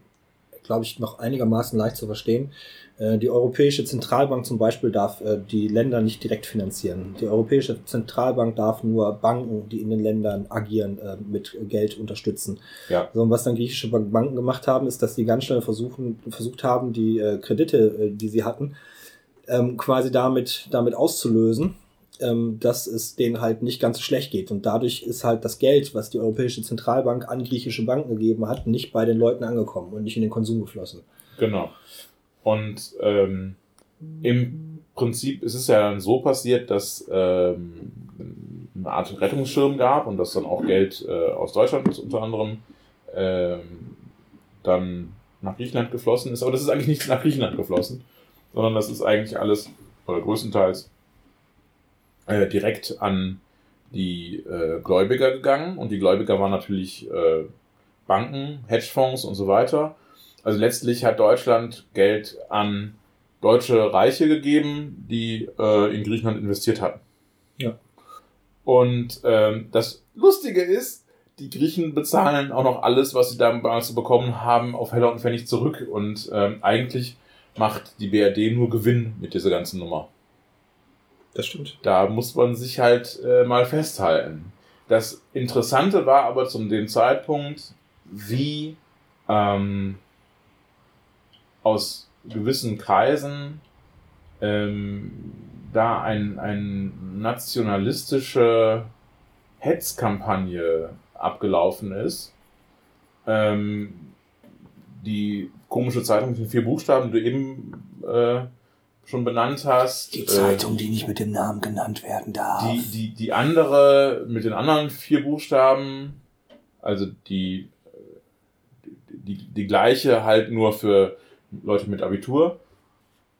glaube ich, noch einigermaßen leicht zu verstehen. Äh, die Europäische Zentralbank zum Beispiel darf äh, die Länder nicht direkt finanzieren. Die Europäische Zentralbank darf nur Banken, die in den Ländern agieren, äh, mit Geld unterstützen. Ja. So, und was dann griechische Banken gemacht haben, ist, dass sie ganz schnell versuchen, versucht haben, die Kredite, die sie hatten, ähm, quasi damit, damit auszulösen ähm, dass es denen halt nicht ganz so schlecht geht. Und dadurch ist halt das Geld, was die Europäische Zentralbank an griechische Banken gegeben hat, nicht bei den Leuten angekommen und nicht in den Konsum geflossen. Genau. Und ähm, im Prinzip ist es ja dann so passiert, dass ähm, eine Art Rettungsschirm gab und dass dann auch Geld äh, aus Deutschland unter anderem ähm, dann nach Griechenland geflossen ist. Aber das ist eigentlich nicht nach Griechenland geflossen, sondern das ist eigentlich alles, oder größtenteils äh, direkt an die äh, Gläubiger gegangen und die Gläubiger waren natürlich äh, Banken, Hedgefonds und so weiter. Also letztlich hat Deutschland Geld an deutsche Reiche gegeben, die äh, in Griechenland investiert hatten. Ja. Und ähm, das Lustige ist, die Griechen bezahlen auch noch alles, was sie damals bekommen haben, auf Heller und Pfennig zurück. Und ähm, eigentlich macht die BRD nur Gewinn mit dieser ganzen Nummer. Das stimmt. Da muss man sich halt äh, mal festhalten. Das Interessante war aber zu dem Zeitpunkt, wie ähm, aus gewissen Kreisen ähm, da ein, ein nationalistische Hetzkampagne abgelaufen ist. Ähm, die komische Zeitung mit den vier Buchstaben, die du eben äh, schon benannt hast. Die Zeitung, äh, die nicht mit dem Namen genannt werden darf. Die, die, die andere mit den anderen vier Buchstaben, also die, die, die gleiche halt nur für Leute mit Abitur.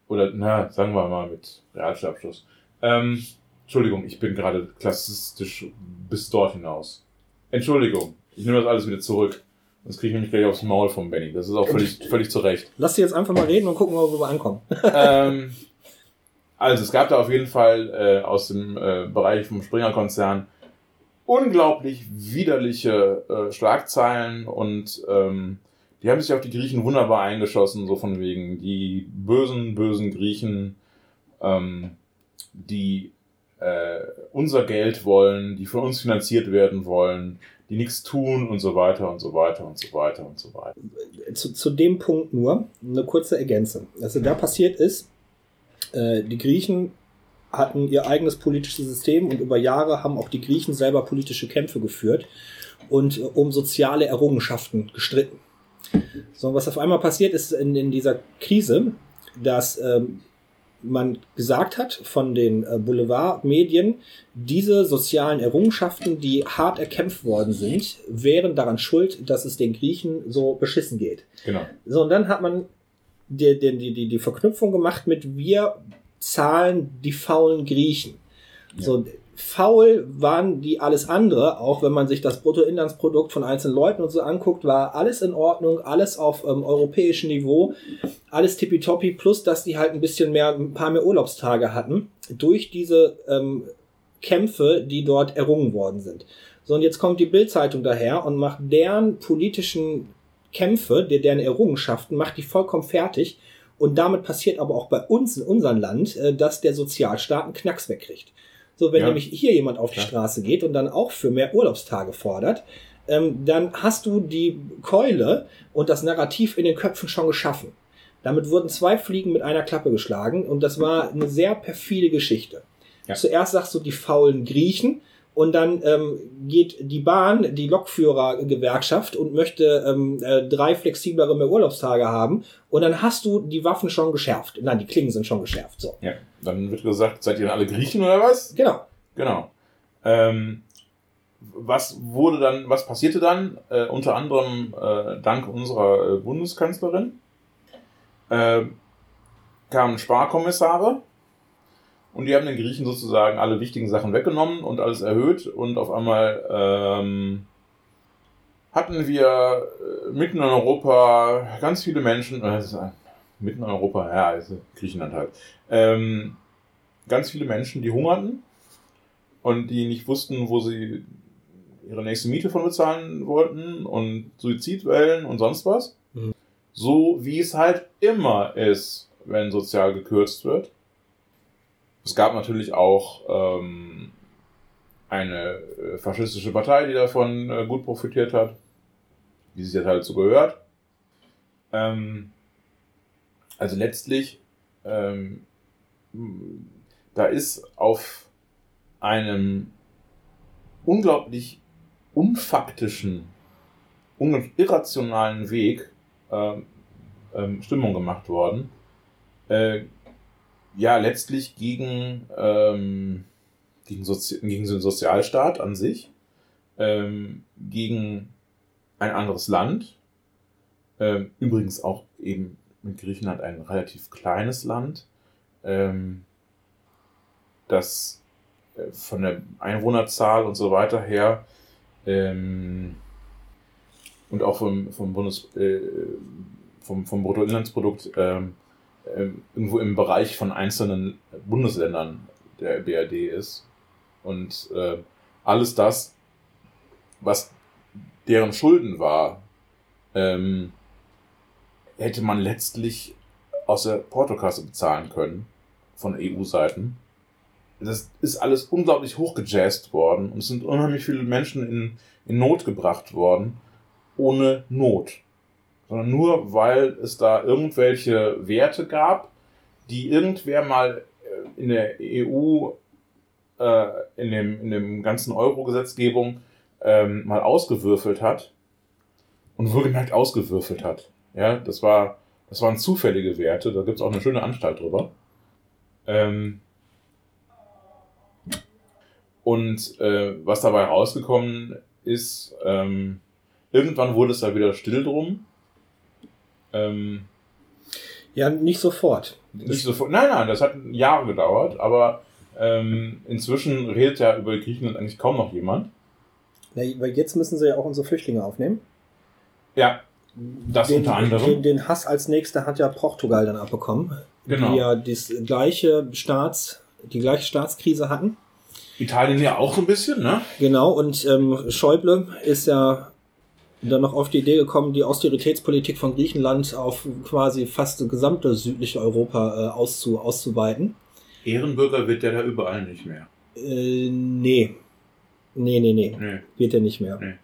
Oder, na, sagen wir mal mit Realschulabschluss. Ähm, Entschuldigung, ich bin gerade klassistisch bis dort hinaus. Entschuldigung, ich nehme das alles wieder zurück. Sonst kriege ich nämlich gleich aufs Maul vom Benny. Das ist auch völlig, völlig zu Recht. Lass sie jetzt einfach mal reden und gucken, wo wir ankommen. ähm, also es gab da auf jeden Fall äh, aus dem äh, Bereich vom Springer-Konzern unglaublich widerliche äh, Schlagzeilen und ähm, die haben sich auf die Griechen wunderbar eingeschossen, so von wegen die bösen, bösen Griechen, ähm, die unser Geld wollen, die von uns finanziert werden wollen, die nichts tun und so weiter und so weiter und so weiter und so weiter. Zu, zu dem Punkt nur eine kurze Ergänzung. Also da passiert ist, äh, die Griechen hatten ihr eigenes politisches System und über Jahre haben auch die Griechen selber politische Kämpfe geführt und äh, um soziale Errungenschaften gestritten. So, was auf einmal passiert ist in, in dieser Krise, dass ähm, man gesagt hat von den äh, Boulevardmedien, diese sozialen Errungenschaften, die hart erkämpft worden sind, wären daran schuld, dass es den Griechen so beschissen geht. Genau. So, und dann hat man die, die, die, die Verknüpfung gemacht mit wir zahlen die faulen Griechen. Ja. So, faul waren die alles andere, auch wenn man sich das Bruttoinlandsprodukt von einzelnen Leuten und so anguckt, war alles in Ordnung, alles auf ähm, europäischem Niveau, alles tippitoppi, plus dass die halt ein bisschen mehr, ein paar mehr Urlaubstage hatten, durch diese ähm, Kämpfe, die dort errungen worden sind. So, und jetzt kommt die Bildzeitung daher und macht deren politischen Kämpfe, deren Errungenschaften, macht die vollkommen fertig. Und damit passiert aber auch bei uns in unserem Land, äh, dass der Sozialstaat einen Knacks wegkriegt. So, wenn Ja. nämlich hier jemand auf die Klar. Straße geht und dann auch für mehr Urlaubstage fordert, ähm, dann hast du die Keule und das Narrativ in den Köpfen schon geschaffen. Damit wurden zwei Fliegen mit einer Klappe geschlagen und das war eine sehr perfide Geschichte. Ja. Zuerst sagst du die faulen Griechen und dann ähm, geht die Bahn, die Lokführergewerkschaft und möchte ähm, äh, drei flexiblere mehr Urlaubstage haben und dann hast du die Waffen schon geschärft. Nein, die Klingen sind schon geschärft. So, Ja. Dann wird gesagt, seid ihr alle Griechen oder was? genau. Genau. Ähm, was wurde dann, was passierte dann? Äh, unter anderem äh, dank unserer äh, Bundeskanzlerin äh, kamen Sparkommissare und die haben den Griechen sozusagen alle wichtigen Sachen weggenommen und alles erhöht und auf einmal ähm, hatten wir äh, mitten in Europa ganz viele Menschen, äh, äh, mitten in Europa, ja, also Griechenland halt, ähm, ganz viele Menschen, die hungerten und die nicht wussten, wo sie ihre nächste Miete von bezahlen wollten und Suizidwellen und sonst was. Mhm. So wie es halt immer ist, wenn sozial gekürzt wird. Es gab natürlich auch ähm, eine äh, faschistische Partei, die davon äh, gut profitiert hat, wie sich das halt so gehört. Ähm, also letztlich, ähm, da ist auf einem unglaublich unfaktischen, un irrationalen Weg ähm, ähm, Stimmung gemacht worden. Äh, ja, letztlich gegen, ähm, gegen, Sozi gegen den Sozialstaat an sich, ähm, gegen ein anderes Land, ähm, übrigens auch eben mit Griechenland ein relativ kleines Land, ähm, das äh, von der Einwohnerzahl und so weiter her ähm, und auch vom, vom Bundes äh, vom, vom Bruttoinlandsprodukt ähm, irgendwo im Bereich von einzelnen Bundesländern der BRD ist. Und äh, alles das, was deren Schulden war, ähm, hätte man letztlich aus der Portokasse bezahlen können von EU-Seiten. Das ist alles unglaublich hochgejazzt worden und es sind unheimlich viele Menschen in, in Not gebracht worden, ohne Not. Sondern nur, weil es da irgendwelche Werte gab, die irgendwer mal äh, in der EU, äh, in, dem, in dem ganzen Euro-Gesetzgebung ähm, mal ausgewürfelt hat und wohlgemerkt ausgewürfelt hat. Ja, das war, das waren zufällige Werte, da gibt es auch eine schöne Anstalt drüber. Ähm, und äh, was dabei rausgekommen ist, ähm, irgendwann wurde es da wieder still drum. Ähm, Ja, nicht sofort. nicht sofort, nein, nein, das hat Jahre gedauert, aber ähm, inzwischen redet ja über Griechenland eigentlich kaum noch jemand. Ja, weil jetzt müssen sie ja auch unsere Flüchtlinge aufnehmen. Ja, das den, unter anderem. Den, den Hass als nächster hat ja Portugal dann abbekommen. Genau. Die ja das gleiche Staats, die gleiche Staatskrise hatten. Italien ja auch so ein bisschen, ne? Genau, und ähm, Schäuble ist ja dann noch auf die Idee gekommen, die Austeritätspolitik von Griechenland auf quasi fast das gesamte südliche Europa äh, auszu, auszuweiten. Ehrenbürger wird der da überall nicht mehr. Äh, nee. Nee, nee, nee. Nee. Wird er nicht mehr. Nee.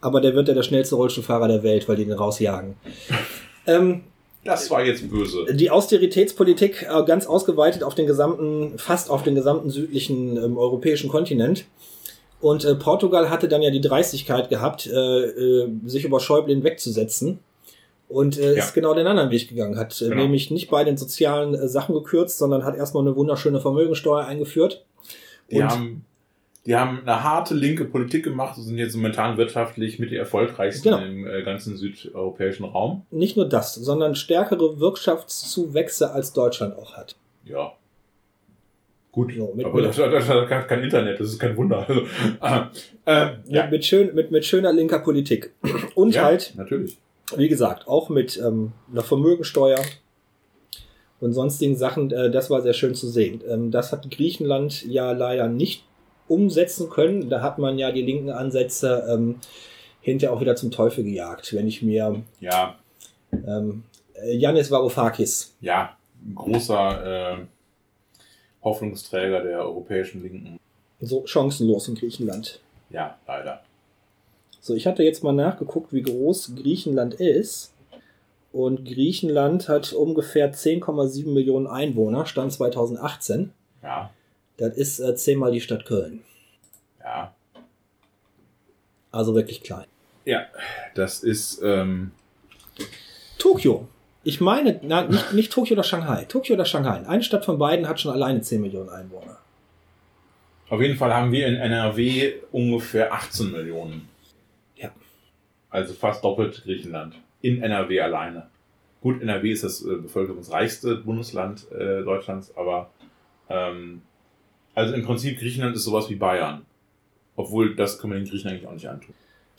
Aber der wird ja der schnellste Rollstuhlfahrer der Welt, weil die den rausjagen. (laughs) ähm, Das war jetzt böse. die Austeritätspolitik äh, ganz ausgeweitet auf den gesamten, fast auf den gesamten südlichen ähm, europäischen Kontinent. Und äh, Portugal hatte dann ja die Dreistigkeit gehabt, äh, äh, sich über Schäuble hinwegzusetzen. Und äh, Ja. ist genau den anderen Weg gegangen. Hat äh, Genau. nämlich nicht bei den sozialen äh, Sachen gekürzt, sondern hat erstmal eine wunderschöne Vermögensteuer eingeführt. Die Und- haben, die haben eine harte linke Politik gemacht und sind jetzt momentan wirtschaftlich mit die erfolgreichsten Genau. im äh, ganzen südeuropäischen Raum. Nicht nur das, sondern stärkere Wirtschaftszuwächse als Deutschland auch hat. Ja. Gut, So, mit- aber das, das hat kein Internet, das ist kein Wunder. Also, (laughs) äh, äh, ja, Mit, schön, mit, mit schöner linker Politik. Und ja, halt natürlich. wie gesagt, auch mit ähm, einer Vermögensteuer und sonstigen Sachen, äh, das war sehr schön zu sehen. Ähm, das hat Griechenland ja leider nicht umsetzen können. Da hat man ja die linken Ansätze ähm, hinterher auch wieder zum Teufel gejagt. Wenn ich mir Ja, ähm, Yannis Varoufakis, ja, ein großer äh, Hoffnungsträger der europäischen Linken. so chancenlos in Griechenland. Ja, leider. So, ich hatte jetzt mal nachgeguckt, wie groß Griechenland ist. Und Griechenland hat ungefähr 10,7 Millionen Einwohner, Stand 2018. Ja, Das ist äh, zehnmal die Stadt Köln. ja. Also wirklich klein. Ja, das ist, ähm, Tokio. Ich meine, nein, nicht, nicht Tokio oder Shanghai. Tokio oder Shanghai. Eine Stadt von beiden hat schon alleine 10 Millionen Einwohner. auf jeden Fall haben wir in NRW ungefähr 18 Millionen. Ja. Also fast doppelt Griechenland. In NRW alleine. Gut, NRW ist das äh, bevölkerungsreichste Bundesland äh, Deutschlands, aber ähm, also im Prinzip Griechenland ist sowas wie Bayern. Obwohl, das können wir den Griechen eigentlich auch nicht antun.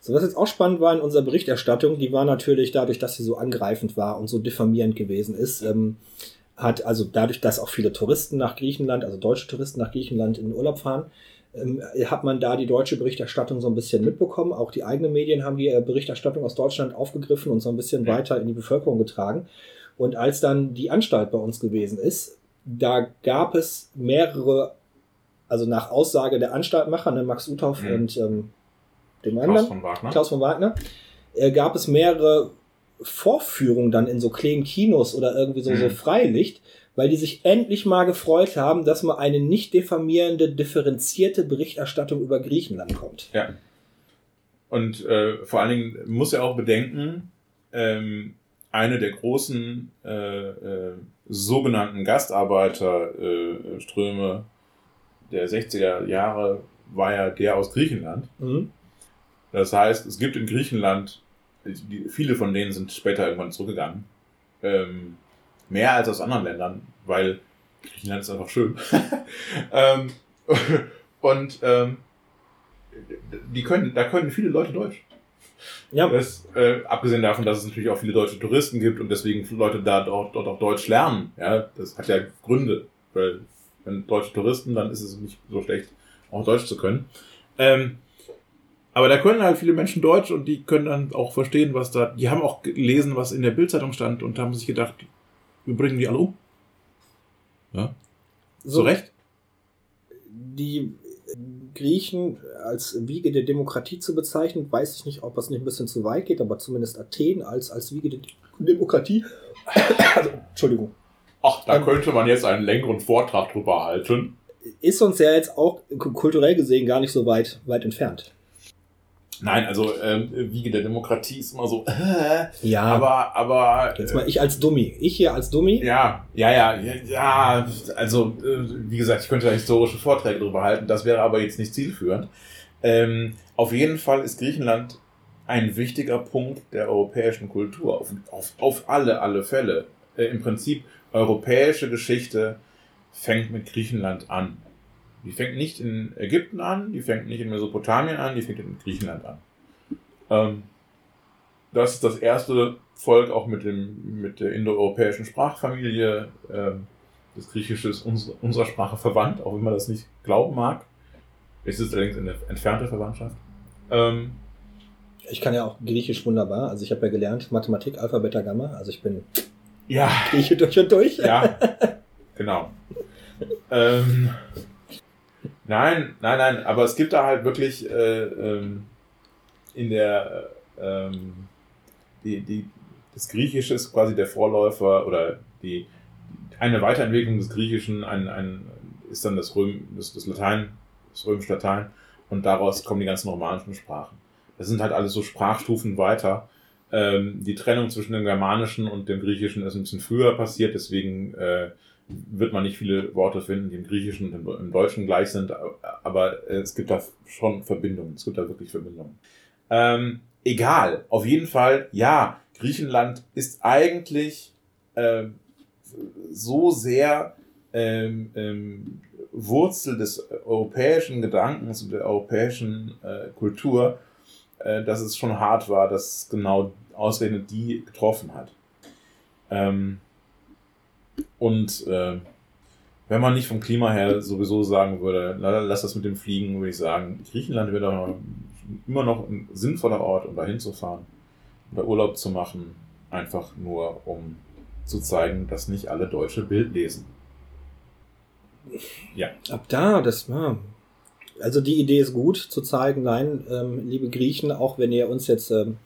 So, was jetzt auch spannend war in unserer Berichterstattung, die war natürlich dadurch, dass sie so angreifend war und so diffamierend gewesen ist, ähm, hat also dadurch, dass auch viele Touristen nach Griechenland, also deutsche Touristen nach Griechenland in den Urlaub fahren, ähm, hat man da die deutsche Berichterstattung so ein bisschen mitbekommen. Auch die eigenen Medien haben die äh, Berichterstattung aus Deutschland aufgegriffen und so ein bisschen Ja. weiter in die Bevölkerung getragen. Und als dann die Anstalt bei uns gewesen ist, da gab es mehrere, also nach Aussage der Anstaltmacher, ne, Max Uthoff Mhm. und ähm, dem Klaus anderen, von Wagner. Klaus von Wagner, äh, gab es mehrere Vorführungen dann in so kleinen Kinos oder irgendwie so, so Mhm. Freilicht, weil die sich endlich mal gefreut haben, dass mal eine nicht diffamierende, differenzierte Berichterstattung über Griechenland kommt. Ja. Und äh, vor allen Dingen muss er auch bedenken, ähm, eine der großen äh, äh, sogenannten Gastarbeiterströme äh, der 60er Jahre war ja der aus Griechenland. Mhm. Das heißt, es gibt in Griechenland, viele von denen sind später irgendwann zurückgegangen, ähm, mehr als aus anderen Ländern, weil Griechenland ist einfach schön. (laughs) ähm, (laughs) und ähm, die können, da können viele Leute Deutsch. Ja, Das, äh, abgesehen davon, dass es natürlich auch viele deutsche Touristen gibt und deswegen Leute da dort, dort auch Deutsch lernen. Ja, das hat ja Gründe, weil wenn deutsche Touristen, dann ist es nicht so schlecht, auch Deutsch zu können. Ähm, aber da können halt viele Menschen Deutsch und die können dann auch verstehen, was da. Die haben auch gelesen, was in der Bildzeitung stand und haben sich gedacht, wir bringen die alle um. Ja, so zu Recht. die Griechen als Wiege der Demokratie zu bezeichnen, weiß ich nicht, ob das nicht ein bisschen zu weit geht, aber zumindest Athen als, als Wiege der Demokratie. also, Entschuldigung. Ach, da Ähm, könnte man jetzt einen längeren Vortrag drüber halten. Ist uns ja jetzt auch kulturell gesehen gar nicht so weit, weit entfernt. Nein, also ähm, Wiege der Demokratie ist immer so, äh, Ja, aber, aber jetzt mal ich als Dummi. Ich hier als Dummi. Ja, ja, ja, ja, ja, also äh, wie gesagt, ich könnte da historische Vorträge drüber halten, das wäre aber jetzt nicht zielführend. Ähm, auf jeden Fall ist Griechenland ein wichtiger Punkt der europäischen Kultur, auf, auf, auf alle, alle Fälle. Äh, Im Prinzip, europäische Geschichte fängt mit Griechenland an. Die fängt nicht in Ägypten an, die fängt nicht in Mesopotamien an, die fängt in Griechenland an. Ähm, das ist das erste Volk auch mit, dem, mit der indoeuropäischen Sprachfamilie. Ähm, das Griechische ist uns, unserer Sprache verwandt, auch wenn man das nicht glauben mag. Es ist allerdings eine entfernte Verwandtschaft. Ähm, Ich kann ja auch Griechisch wunderbar. Also ich habe ja gelernt Mathematik, Alpha, Beta, Gamma. Also ich bin ja, Grieche durch und durch. ja, genau. Ähm, nein, nein, nein, aber es gibt da halt wirklich äh, ähm, in der äh, ähm, die, die, das Griechische ist quasi der Vorläufer oder die eine Weiterentwicklung des Griechischen ein, ein, ist dann das Röm, das, das Latein, das römisch-Latein und daraus kommen die ganzen romanischen Sprachen. Das sind halt alles so Sprachstufen weiter. Ähm, die Trennung zwischen dem Germanischen und dem Griechischen ist ein bisschen früher passiert, deswegen äh, wird man nicht viele Worte finden, die im Griechischen und im, Deutschen gleich sind, aber äh, es gibt da schon Verbindungen. Es gibt da wirklich Verbindungen. Ähm, egal, auf jeden Fall, ja, Griechenland ist eigentlich äh, so sehr ähm, ähm, Wurzel des europäischen Gedankens und der europäischen äh, Kultur, äh, dass es schon hart war, dass genau ausgerechnet die getroffen hat. Ähm, und äh, wenn man nicht vom Klima her sowieso sagen würde, lass das mit dem Fliegen, würde ich sagen, Griechenland wäre immer noch ein sinnvoller Ort, um da hinzufahren, um da Urlaub zu machen, einfach nur um zu zeigen, dass nicht alle Deutsche Bild lesen. Ja. Ab da, das war. Also die Idee ist gut, zu zeigen, nein, ähm, liebe Griechen, auch wenn ihr uns jetzt, ähm,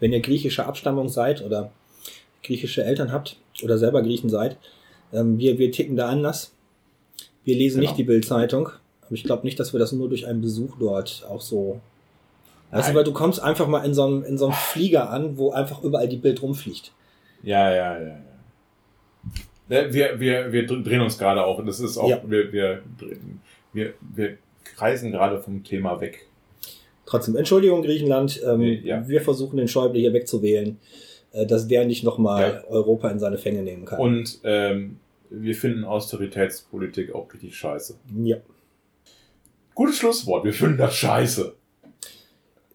wenn ihr griechische Abstammung seid oder griechische Eltern habt oder selber Griechen seid, ähm, wir, wir ticken da anders. Wir lesen genau. nicht die Bildzeitung, aber ich glaube nicht, dass wir das nur durch einen Besuch dort auch so. Also, weil du kommst einfach mal in so einem, in so einem Flieger an, wo einfach überall die Bild rumfliegt. Ja, ja, ja, ja. Wir, wir, wir drehen uns gerade auch, das ist auch, ja. wir, wir, wir, wir kreisen gerade vom Thema weg. Trotzdem, Entschuldigung, Griechenland, ähm, ja. wir versuchen den Schäuble hier wegzuwählen, äh, dass der nicht nochmal ja. Europa in seine Fänge nehmen kann. Und ähm, wir finden Austeritätspolitik auch richtig scheiße. Ja. Gutes Schlusswort, wir finden das scheiße.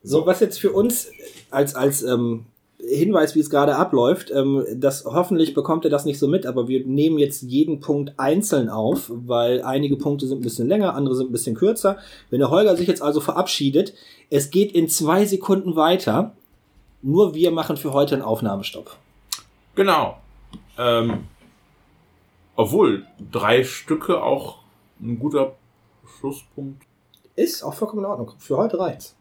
So, was jetzt für uns als, als ähm, Hinweis, wie es gerade abläuft, ähm, das hoffentlich bekommt ihr das nicht so mit, aber wir nehmen jetzt jeden Punkt einzeln auf, weil einige Punkte sind ein bisschen länger, andere sind ein bisschen kürzer. Wenn der Holger sich jetzt also verabschiedet, es geht in zwei Sekunden weiter. Nur wir machen für heute einen Aufnahmestopp. Genau. Ähm, obwohl drei Stücke auch ein guter Schlusspunkt. Ist auch vollkommen in Ordnung. Für heute reicht's.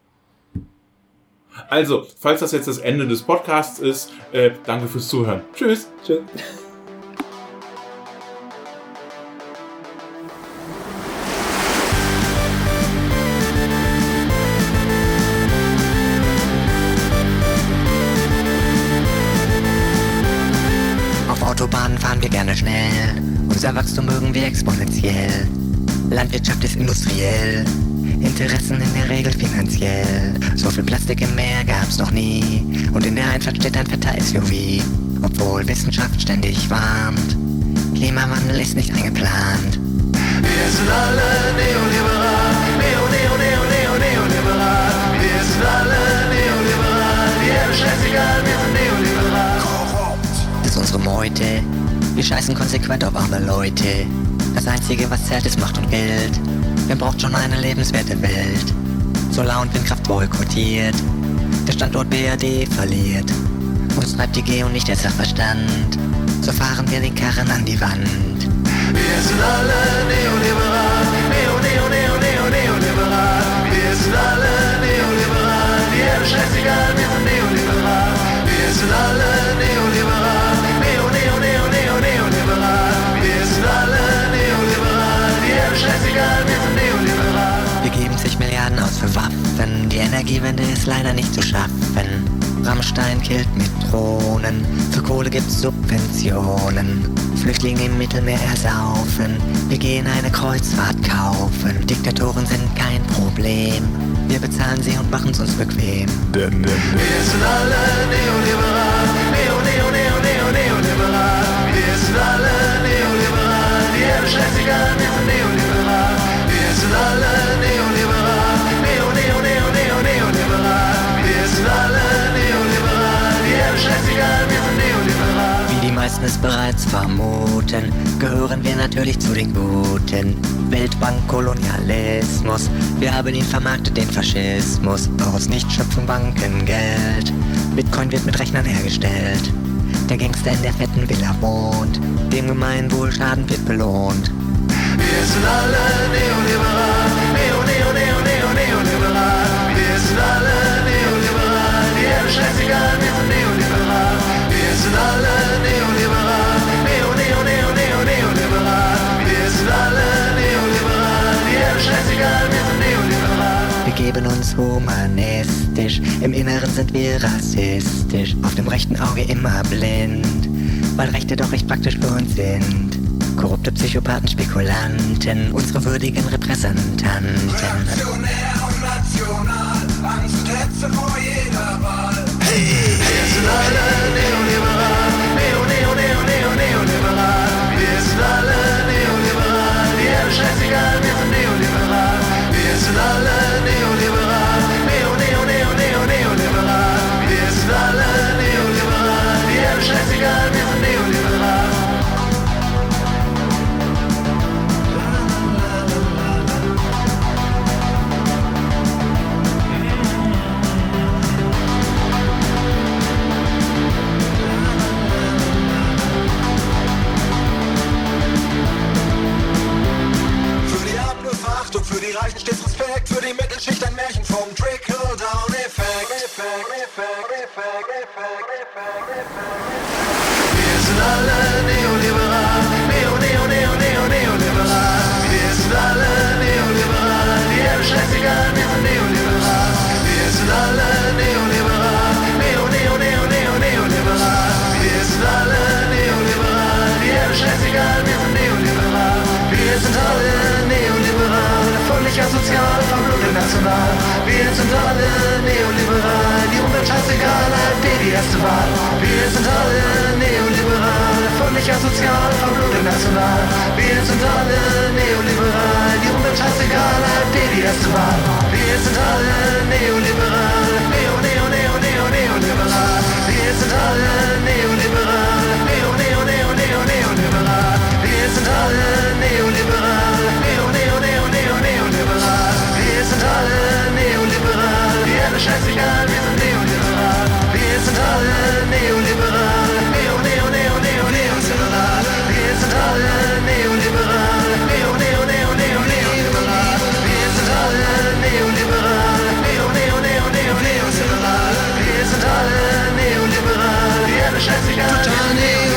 Also, falls das jetzt das Ende des Podcasts ist, äh, danke fürs Zuhören. Tschüss. Tschüss. Schnell. Unser Wachstum mögen wir exponentiell. Landwirtschaft ist industriell. Interessen in der Regel finanziell. So viel Plastik im Meer gab's noch nie. Und in der Einfahrt steht ein fetter SUV. Obwohl Wissenschaft ständig warnt. Klimawandel ist nicht eingeplant. Wir sind alle neoliberal. Neo, neo, neo, neo, neoliberal. Wir sind alle neoliberal. Die Erde scheißegal, wir sind neoliberal. Das ist unsere Meute. Wir scheißen konsequent auf arme Leute. Das Einzige, was zählt, ist Macht und Geld. Wer braucht schon eine lebenswerte Welt? Solar- und Windkraft boykottiert. Der Standort BRD verliert. Uns treibt die Geo nicht der Sachverstand. So fahren wir den Karren an die Wand. Wir sind alle neoliberal. Neo, neo, neo, neo, neoliberal. Wir sind alle neoliberal. Erde scheißegal, wir sind neoliberal. Wir sind alle neoliberal. Die Energiewende ist leider nicht zu schaffen. Rammstein killt mit Drohnen. Für Kohle gibt's Subventionen. Flüchtlinge im Mittelmeer ersaufen. Wir gehen eine Kreuzfahrt kaufen. Diktatoren sind kein Problem. Wir bezahlen sie und machen's uns bequem. Wir sind alle neoliberal. Neo, neo, neo, neo, neoliberal. Wir sind alle neoliberal. Die Erde scheißegal, wir sind neoliberal. Wir sind alle neoliberal. Meisten es bereits vermuten, gehören wir natürlich zu den Guten. Weltbankkolonialismus, wir haben ihn vermarktet, den Faschismus. Aus nicht schöpfen Banken Geld. Bitcoin wird mit Rechnern hergestellt. Der Gangster in der fetten Villa wohnt. Dem Gemeinwohl Schaden wird belohnt. Wir sind alle neoliberal. Neo, neo, neo, neo, neoliberal. Wir sind alle neoliberal. Die Erde scheißegal, wir sind neoliberal. Wir sind alle geben uns humanistisch, im Inneren sind wir rassistisch, auf dem rechten Auge immer blind, weil Rechte doch recht praktisch für uns sind. Korrupte Psychopathen, Spekulanten, unsere würdigen Repräsentanten. Reaktionär und national, Angst und Hetze vor jeder Wahl. Hey, wir sind alle neoliberal, neo, neo, neo, neoliberal. Wir sind alle neoliberal, ja, scheißegal, wir sind neoliberal. Wir sind alle Zeichen stets Respekt für die Mittelschicht, ein Märchen vom Trickle-Down-Effekt. Wir sind alle neoliberal, neo, neo, neo, neo, neoliberal. Wir sind alle neoliberal, die Erde scheißegal, wir sind neoliberal. Wir sind alle neoliberal, neo, neo, neo, neo, neoliberal. Wir sind alle neoliberal, die Erde scheißegal, wir sind neoliberal. Wir sind alle ja sozial, vermögen national. Wir sind alle neoliberal, die Umwelt scheißegal, AfD die erste Wahl. Wir sind alle neoliberal, völlig asozial, vermögen national. Wir sind alle neoliberal, die Umwelt scheißegal, AfD die erste Wahl. Wir sind alle neoliberal, neo, neo, neo, neo, neoliberal. Wir sind alle neoliberal, neo, neo, neo, neo, neoliberal. Wir sind alle neoliberal sind alle neoliberal, die Erde scheiß sich an, wir sind neoliberal. Wir sind alle neoliberal, neo, neo, neo, neo, neoliberal. Wir sind alle neoliberal, neo, neo, neo, neo, neoliberal. Wir sind alle neoliberal, neo, neo, neo, neo, neoliberal. Wir sind alle neoliberal, wir alle scheiß dich an, wir sind neoliberal.